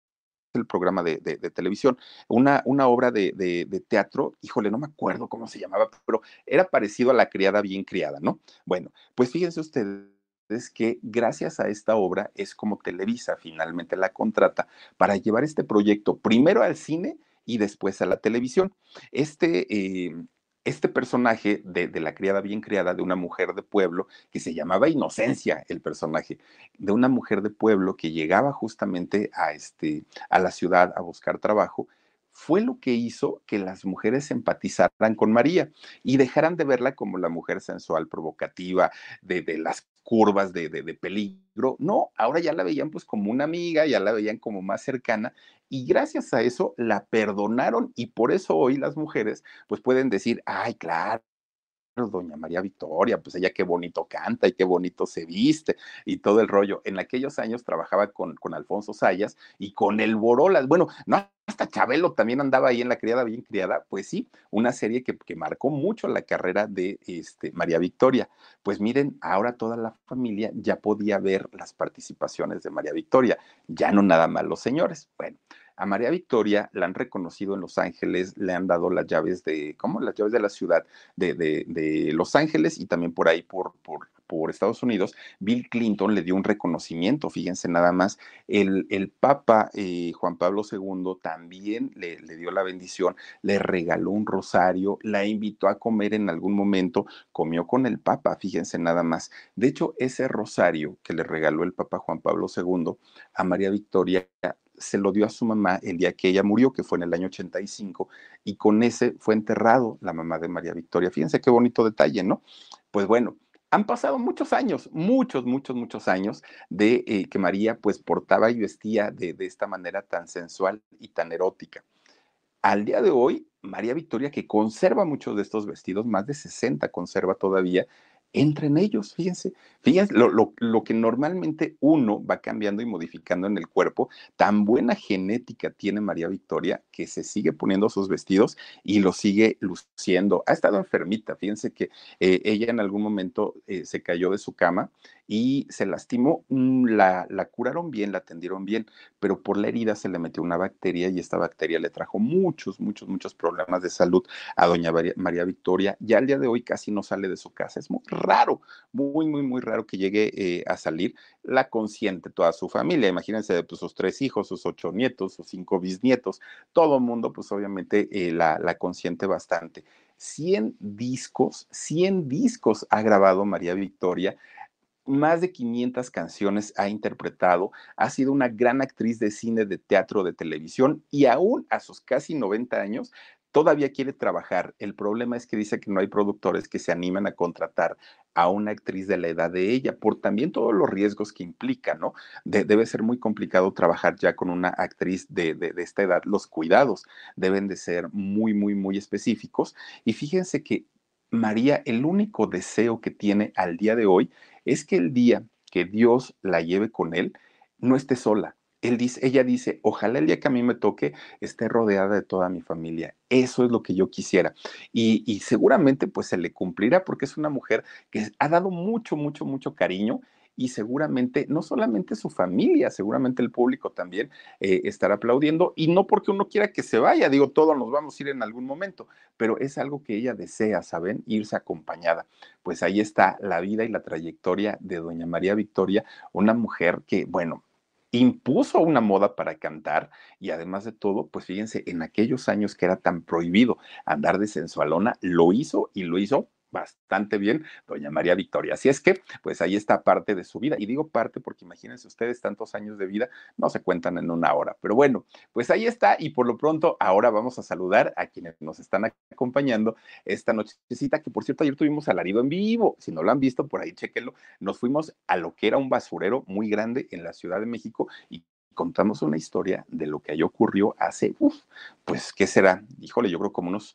Speaker 1: el programa de, televisión, una, una obra de, de, teatro, híjole, no me acuerdo cómo se llamaba, pero era parecido a La criada bien criada, ¿no? Bueno, pues fíjense ustedes es que gracias a esta obra es como Televisa finalmente la contrata para llevar este proyecto primero al cine y después a la televisión. Este, eh, este personaje de, la criada bien criada, de una mujer de pueblo, que se llamaba Inocencia, el personaje, de una mujer de pueblo que llegaba justamente a, este, a la ciudad a buscar trabajo, fue lo que hizo que las mujeres empatizaran con María y dejaran de verla como la mujer sensual, provocativa, de, de las curvas de, de, de, peligro. No, ahora ya la veían pues como una amiga, ya la veían como más cercana y gracias a eso la perdonaron y por eso hoy las mujeres pues pueden decir, ay, claro doña María Victoria, pues ella qué bonito canta y qué bonito se viste y todo el rollo. En aquellos años trabajaba con, con Alfonso Sayas y con el Borolas. Bueno, no, hasta Chabelo también andaba ahí en La Criada Bien Criada. Pues sí, una serie que, que marcó mucho la carrera de este, María Victoria. Pues miren, ahora toda la familia ya podía ver las participaciones de María Victoria, ya no nada más los señores. Bueno, a María Victoria la han reconocido en Los Ángeles, le han dado las llaves de, ¿cómo? Las llaves de la ciudad de, Los Ángeles y también por ahí, por, por, por, Estados Unidos, Bill Clinton le dio un reconocimiento, fíjense nada más, el, el Papa eh, Juan Pablo II también le, le dio la bendición, le regaló un rosario, la invitó a comer en algún momento, comió con el Papa, fíjense nada más. De hecho, ese rosario que le regaló el Papa Juan Pablo II a María Victoria se lo dio a su mamá el día que ella murió, que fue en el año 85, y con ese fue enterrado la mamá de María Victoria. Fíjense qué bonito detalle, ¿no? Pues bueno, han pasado muchos años, muchos, muchos, muchos años de eh, que María pues portaba y vestía de, de esta manera tan sensual y tan erótica. Al día de hoy, María Victoria, que conserva muchos de estos vestidos, más de 60 conserva todavía, entra en ellos, fíjense, fíjense lo, lo, lo, que normalmente uno va cambiando y modificando en el cuerpo, tan buena genética tiene María Victoria que se sigue poniendo sus vestidos y lo sigue luciendo. Ha estado enfermita, fíjense que eh, ella en algún momento eh, se cayó de su cama y se lastimó, mm, la, la, curaron bien, la atendieron bien, pero por la herida se le metió una bacteria y esta bacteria le trajo muchos, muchos, muchos problemas de salud a doña María, Victoria. Ya al día de hoy casi no sale de su casa, es muy raro, muy, muy, muy raro que llegue eh, a salir. La consiente toda su familia, imagínense pues, sus tres hijos, sus ocho nietos, sus cinco bisnietos, todo el mundo pues obviamente eh, la, la consiente bastante. 100 discos, 100 discos ha grabado María Victoria más de 500 canciones ha interpretado, ha sido una gran actriz de cine, de teatro, de televisión y aún a sus casi 90 años todavía quiere trabajar. El problema es que dice que no hay productores que se animan a contratar a una actriz de la edad de ella, por también todos los riesgos que implica, ¿no? De, debe ser muy complicado trabajar ya con una actriz de, de, de, esta edad. Los cuidados deben de ser muy, muy, muy específicos. Y fíjense que María, el único deseo que tiene al día de hoy es que el día que Dios la lleve con él, no esté sola. Ella dice, ojalá el día que a mí me toque esté rodeada de toda mi familia. Eso es lo que yo quisiera. Y, y seguramente pues se le cumplirá porque es una mujer que ha dado mucho, mucho, mucho cariño y seguramente no solamente su familia, seguramente el público también eh, estará aplaudiendo y no porque uno quiera que se vaya, digo, todos nos vamos a ir en algún momento, pero es algo que ella desea, ¿saben? Irse acompañada. Pues ahí está la vida y la trayectoria de doña María Victoria, una mujer que, bueno, impuso una moda para cantar y además de todo, pues fíjense, en aquellos años que era tan prohibido andar de sensualona, lo hizo y lo hizo bastante bien, doña María Victoria. Así es que, pues ahí está parte de su vida. Y digo parte porque imagínense ustedes, tantos años de vida no se cuentan en una hora. Pero bueno, pues ahí está. Y por lo pronto, ahora vamos a saludar a quienes nos están acompañando esta nochecita, que por cierto, ayer tuvimos alarido en vivo. Si no lo han visto, por ahí chequenlo. Nos fuimos a lo que era un basurero muy grande en la Ciudad de México y contamos una historia de lo que allí ocurrió hace, uf, pues, ¿qué será? Híjole, yo creo como unos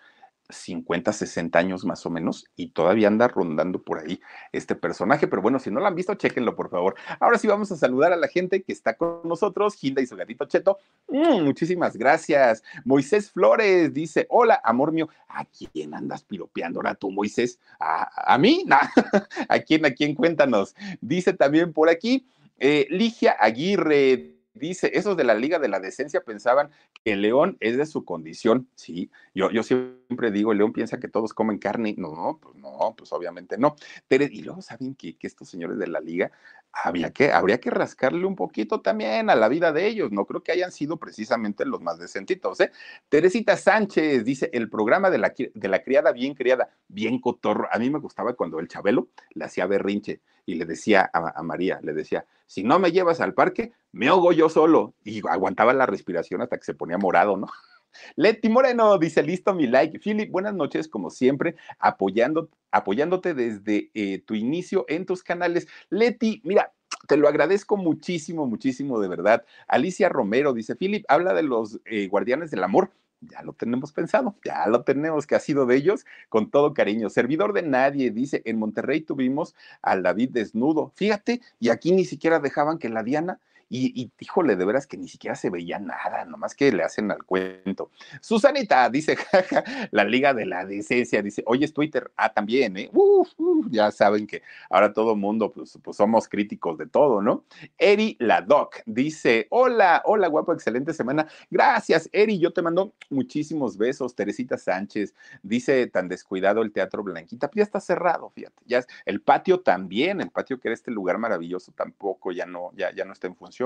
Speaker 1: 50, 60 años más o menos y todavía anda rondando por ahí este personaje. Pero bueno, si no lo han visto, chéquenlo por favor. Ahora sí vamos a saludar a la gente que está con nosotros, Gilda y su gatito Cheto. Mm, muchísimas gracias. Moisés Flores dice, hola, amor mío. ¿A quién andas piropeando ahora tú, Moisés? ¿A, a mí? [LAUGHS] ¿A quién? ¿A quién? Cuéntanos. Dice también por aquí, eh, Ligia Aguirre dice, esos de la Liga de la Decencia pensaban que el león es de su condición. Sí, yo, yo siempre digo, el león piensa que todos comen carne. No, no, pues no, pues obviamente no. y luego saben que, que estos señores de la Liga había que, habría que rascarle un poquito también a la vida de ellos. No creo que hayan sido precisamente los más decentitos. ¿eh? Teresita Sánchez dice: el programa de la, de la criada bien criada, bien cotorro. A mí me gustaba cuando el Chabelo le hacía berrinche y le decía a, María, le decía, si no me llevas al parque, me ahogo yo solo. Y aguantaba la respiración hasta que se ponía morado, ¿no? [LAUGHS] Leti Moreno dice, listo mi like. Philip, buenas noches, como siempre, apoyando, apoyándote desde eh, tu inicio en tus canales. Leti, mira, te lo agradezco muchísimo, muchísimo, de verdad. Alicia Romero dice, Philip, habla de los eh, guardianes del amor ya lo tenemos pensado, ya lo tenemos, que ha sido de ellos con todo cariño. Servidor de nadie, dice, en Monterrey tuvimos al David desnudo, fíjate, y aquí ni siquiera dejaban que la Diana y, y, híjole, de veras que ni siquiera se veía nada, nomás que le hacen al cuento. Susanita dice, [LAUGHS] jaja, la Liga de la Decencia, dice, oye, es Twitter, ah, también, ¿eh? Uf, ya saben que ahora todo mundo, pues, pues, somos críticos de todo, ¿no? Eri la Doc dice, hola, hola, guapo, excelente semana. Gracias, Eri, yo te mando muchísimos besos. Teresita Sánchez dice, tan descuidado el Teatro Blanquita, pues ya está cerrado, fíjate, ya es, el patio también, el patio que era este lugar maravilloso tampoco, ya no, ya, ya no está en función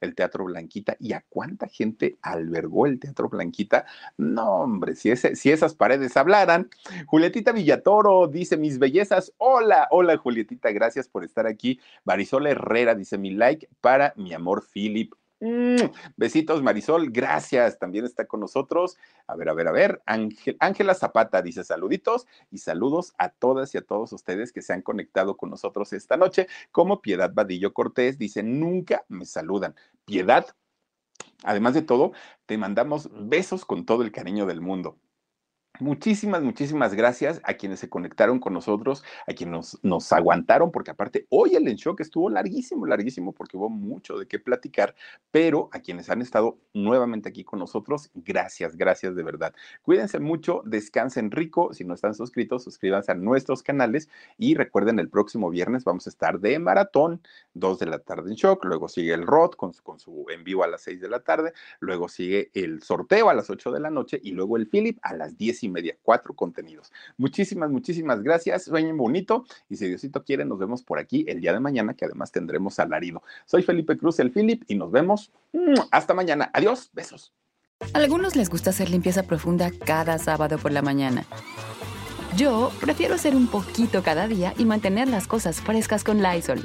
Speaker 1: el Teatro Blanquita. ¿Y a cuánta gente albergó el Teatro Blanquita? No, hombre, si, ese, si esas paredes hablaran. Julietita Villatoro dice, mis bellezas, hola, hola Julietita, gracias por estar aquí. Marisol Herrera dice, mi like para mi amor Philip. Mm, besitos, Marisol, gracias. También está con nosotros. A ver, a ver, a ver. Ángela Zapata dice saluditos y saludos a todas y a todos ustedes que se han conectado con nosotros esta noche. Como Piedad Vadillo Cortés dice, nunca me saludan. Piedad, además de todo, te mandamos besos con todo el cariño del mundo. Muchísimas, muchísimas gracias a quienes se conectaron con nosotros, a quienes nos, aguantaron, porque aparte hoy el que estuvo larguísimo, larguísimo, porque hubo mucho de qué platicar, pero a quienes han estado nuevamente aquí con nosotros, gracias, gracias de verdad. Cuídense mucho, descansen rico, si no están suscritos, suscríbanse a nuestros canales y recuerden, el próximo viernes vamos a estar de maratón, 2 de la tarde en shock, luego sigue el ROT con, con su en vivo a las 6 de la tarde, luego sigue el sorteo a las 8 de la noche y luego el Philip a las 10 y media, cuatro contenidos. Muchísimas, muchísimas gracias. Sueñen bonito y si Diosito quiere, nos vemos por aquí el día de mañana, que además tendremos alarido. Soy Felipe Cruz, el Philip, y nos vemos hasta mañana. Adiós, besos.
Speaker 3: A algunos les gusta hacer limpieza profunda cada sábado por la mañana. Yo prefiero hacer un poquito cada día y mantener las cosas frescas con Lysol.